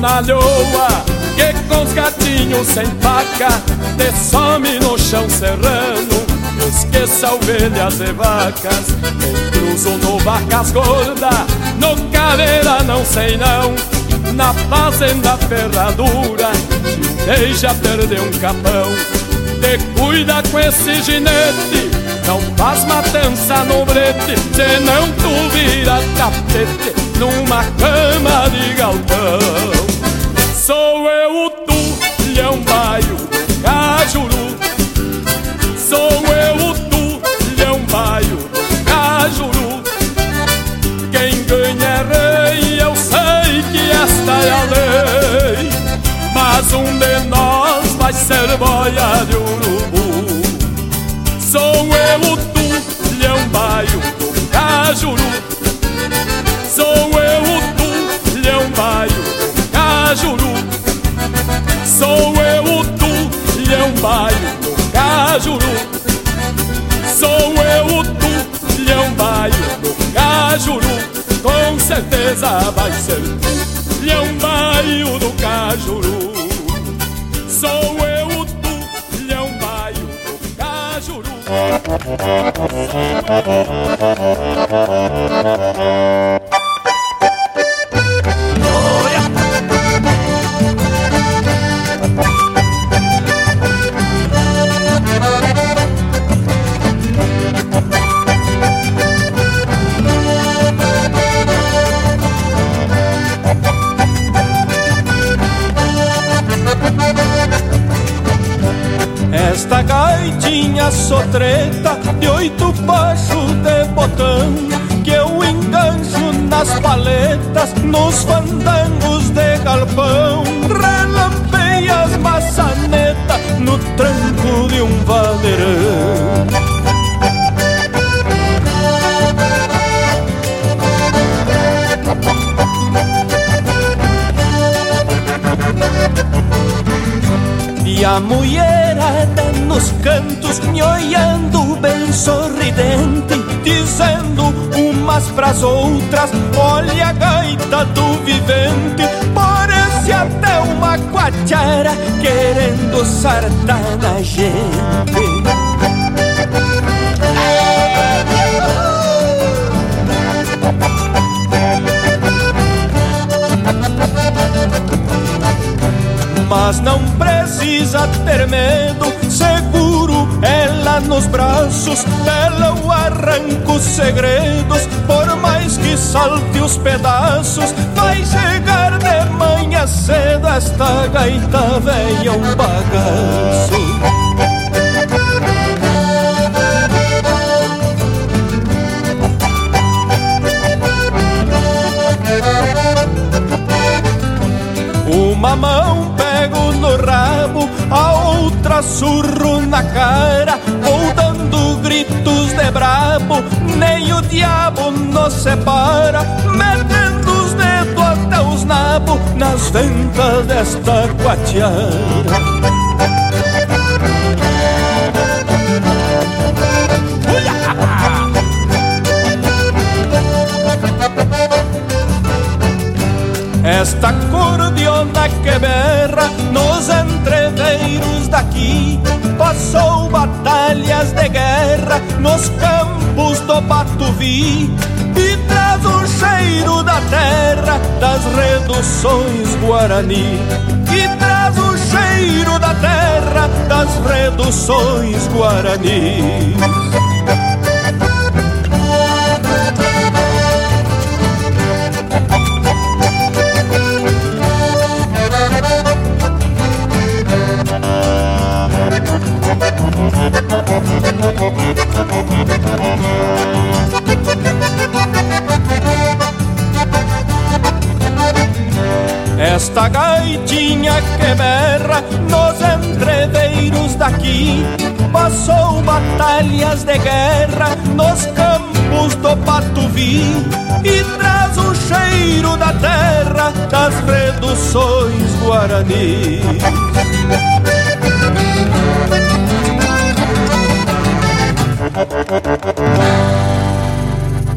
Convida a dona Lhoa Que com os gatinhos sem faca Te some no chão serrano Esqueça ovelhas e vacas Quem cruzo no vacas gorda No caveira não sei não Na fazenda ferradura Te deixa perder um capão Te cuida com esse ginete Não faz matança no brete Senão tu vira tapete numa cama de galpão. Sou eu o tu, leão baio Cajuru. Sou eu o tu, leão baio Cajuru. Quem ganha é rei, eu sei que esta é a lei. Mas um de nós vai ser boia de urubu. Sou eu o tu, leão baio Cajuru. Sou eu o tu e um baio no cajuru. Sou eu o tu e um baio no cajuru. Com certeza vai ser tu e eu baio do cajuru. Sou eu o tu e um baio do cajuru. Esta gaitinha sotreta de oito baixos de botão Que eu engancho nas paletas, nos fandangos de galpão. Relampeia as maçanetas no tranco de um vadeirão A mulherada nos cantos me olhando bem sorridente Dizendo umas pras outras, olha a gaita do vivente Parece até uma quatiara querendo sartar na gente Mas não precisa ter medo, seguro ela nos braços dela eu arranco os segredos, por mais que salte os pedaços, vai chegar de manhã cedo. Esta gaita velha um bagaço. Uma mão outra surro na cara, vou dando gritos de brabo, nem o diabo nos separa, metendo os dedos até os nabos nas ventas desta quatiara. Esta cordiona que berra nos Passou batalhas de guerra nos campos do Batuvi E traz o cheiro da terra das reduções Guarani. E traz o cheiro da terra das reduções Guarani Esta gaitinha que berra nos entreveiros daqui. Passou batalhas de guerra nos campos do Patuvi E traz o cheiro da terra das reduções Guarani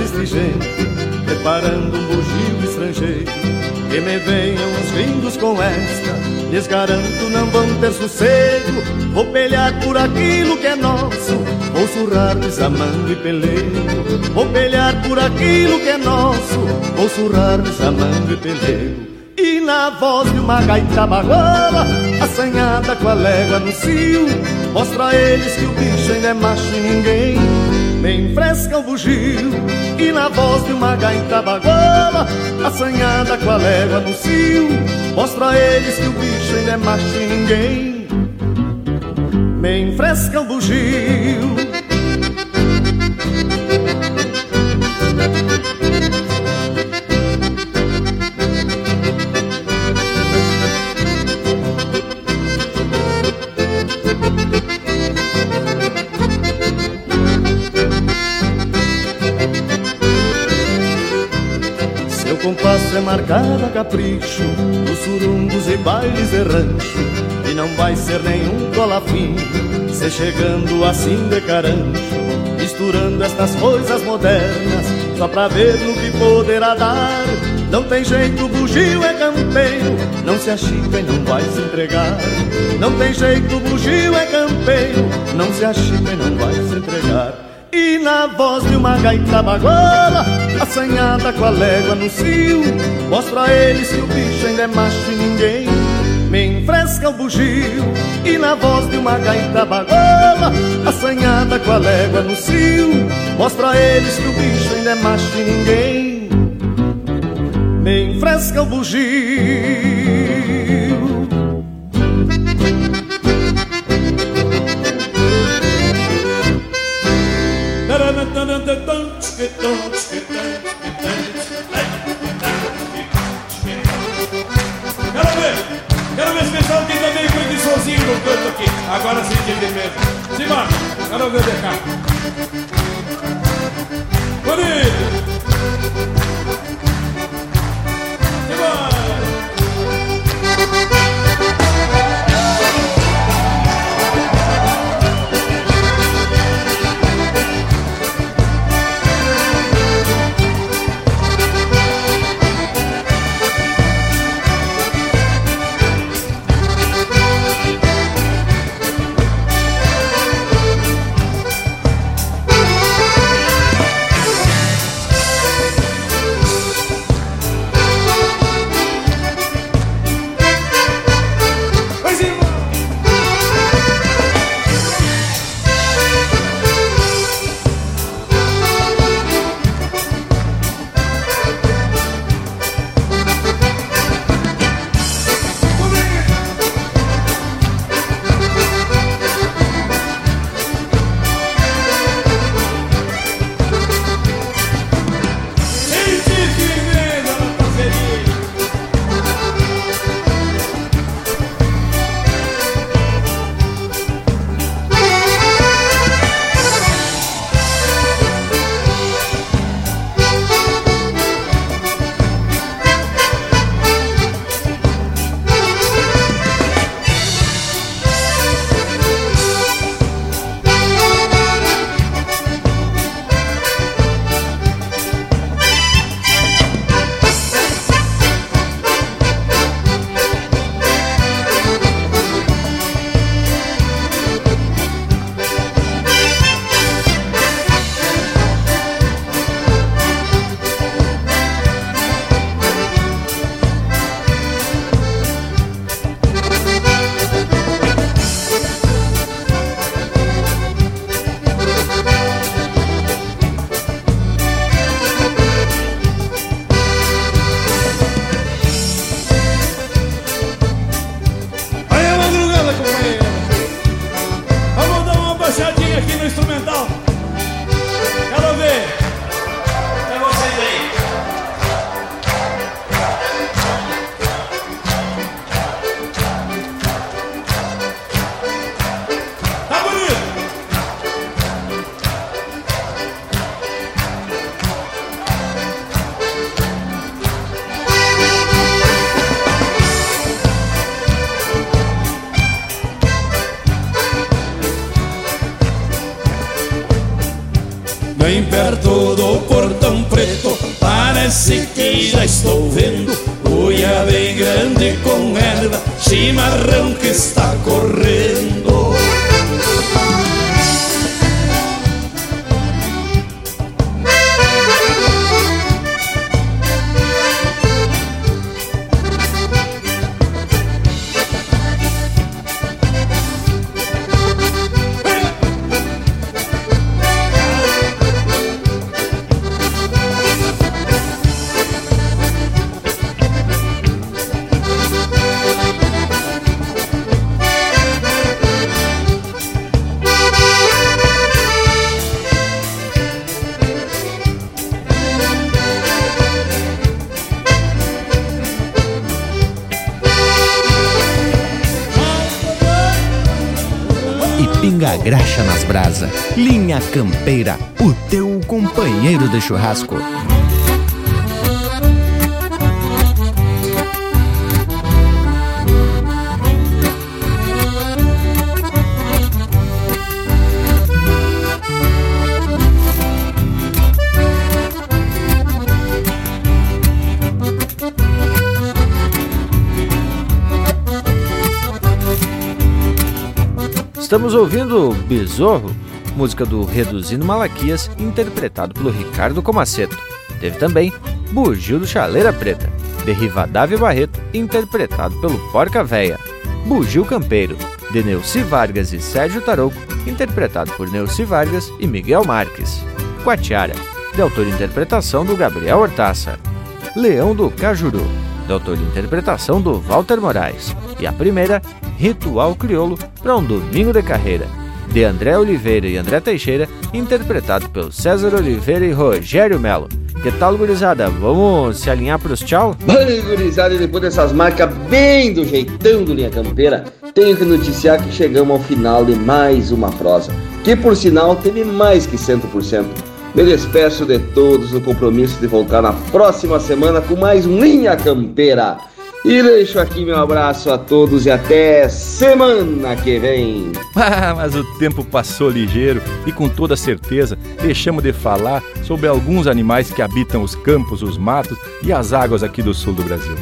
Existe gente preparando um bugio estrangeiro. Que me venham os gringos com esta, lhes garanto não vão ter sossego. Vou pelear por aquilo que é nosso, vou surrar desamando e peleiro. Vou pelear por aquilo que é nosso, vou surrar desamando e peleiro. E na voz de uma gaita baguala Assanhada com a légua no cio Mostra a eles que o bicho ainda é macho e ninguém Me enfresca o bugio E na voz de uma gaita baguala Assanhada com a légua no cio Mostra a eles que o bicho ainda é macho e ninguém. Me enfresca o bugio marcado a capricho Dos surungos e bailes de rancho E não vai ser nenhum colafim Se chegando assim de carancho Misturando estas coisas modernas Só pra ver no que poderá dar. Não tem jeito, bugio é campeiro Não se achica e não vai se entregar. Não tem jeito, bugio é campeiro Não se achica e não vai se entregar na voz de uma gaita bagola Assanhada com a légua no cio Mostra a eles que o bicho ainda é macho e ninguém Me enfresca o bugio. E na voz de uma gaita bagola Assanhada com a légua no cio Mostra a eles que o bicho ainda é macho e ninguém Me enfresca o bugio Simbora, quero ver Campeira, o teu companheiro de churrasco. Estamos ouvindo Besouro música do Reduzindo Malaquias, interpretado pelo Ricardo Comaceto. Teve também Bugio do Chaleira Preta, de Rivadavia Barreto, interpretado pelo Porca Véia. Bugio Campeiro, de Neuci Vargas e Sérgio Tarouco, interpretado por Neuci Vargas e Miguel Marques. Quatiara, de autor e interpretação do Gabriel Hortaça. Leão do Cajuru, de autor e interpretação do Walter Moraes. E a primeira, Ritual Criolo para um Domingo de Carreira, de André Oliveira e André Teixeira, interpretado pelo César Oliveira e Rogério Melo. Que tal, gurizada? Vamos se alinhar para os tchau? Bem, gurizada, depois dessas marcas bem do jeitão do Linha Campeira, tenho que noticiar que chegamos ao final de mais uma prosa, que por sinal teve mais que 100%. Me despeço de todos no compromisso de voltar na próxima semana com mais um Linha Campeira. E deixo aqui meu abraço a todos e até semana que vem. *laughs* Ah, mas o tempo passou ligeiro e com toda certeza deixamos de falar sobre alguns animais que habitam os campos, os matos e as águas aqui do sul do Brasil.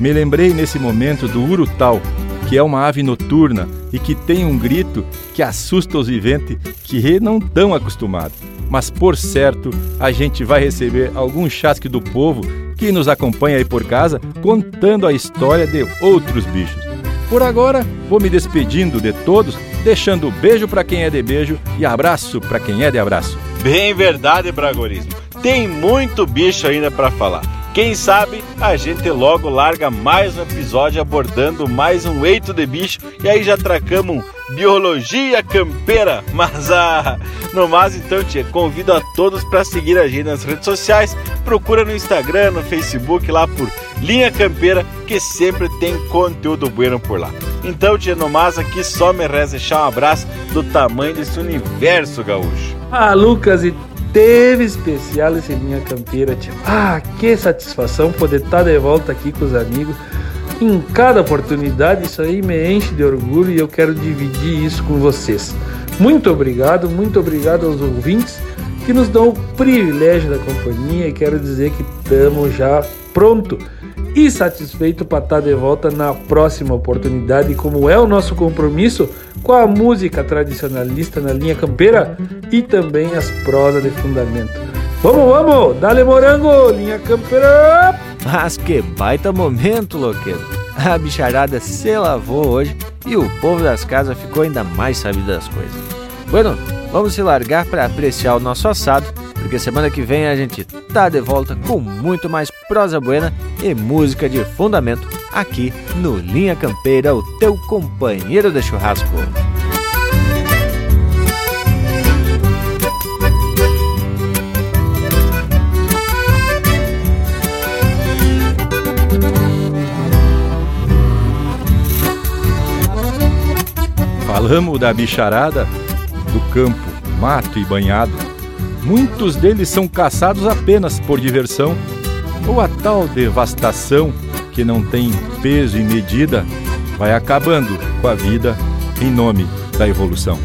Me lembrei nesse momento do urutau, que é uma ave noturna e que tem um grito que assusta os viventes que não estão acostumados. Mas por certo, a gente vai receber algum chasque do povo que nos acompanha aí por casa contando a história de outros bichos. Por agora, vou me despedindo de todos, deixando beijo para quem é de beijo e abraço para quem é de abraço. Bem verdade, Bragorismo. Tem muito bicho ainda para falar. Quem sabe a gente logo larga mais um episódio abordando mais um eito de bicho e aí já tracamos biologia campeira. *laughs* Mas ah, no mais então, tia, convido a todos para seguir a gente nas redes sociais. Procura no Instagram, no Facebook lá por Linha Campeira, que sempre tem conteúdo bueno por lá. Então, tia, no aqui só me resta deixar um abraço do tamanho desse universo gaúcho. Ah, Lucas, e teve especial esse Linha Campeira. Ah, que satisfação poder estar de volta aqui com os amigos. Em cada oportunidade, isso aí me enche de orgulho e eu quero dividir isso com vocês. Muito obrigado, muito obrigado aos ouvintes que nos dão o privilégio da companhia e quero dizer que estamos já pronto e satisfeito para estar de volta na próxima oportunidade, como é o nosso compromisso com a música tradicionalista na linha campeira e também as prosas de fundamento. Vamos, vamos! Dale morango, linha campeira! Mas que baita momento, Loqueiro! A bicharada se lavou hoje e o povo das casas ficou ainda mais sabido das coisas. Bueno, vamos se largar para apreciar o nosso assado, porque semana que vem a gente tá de volta com muito mais prosa buena e música de fundamento aqui no Linha Campeira, o teu companheiro de churrasco. Falamos da bicharada do campo, mato e banhado. Muitos deles são caçados apenas por diversão, ou a tal devastação que não tem peso e medida vai acabando com a vida em nome da evolução.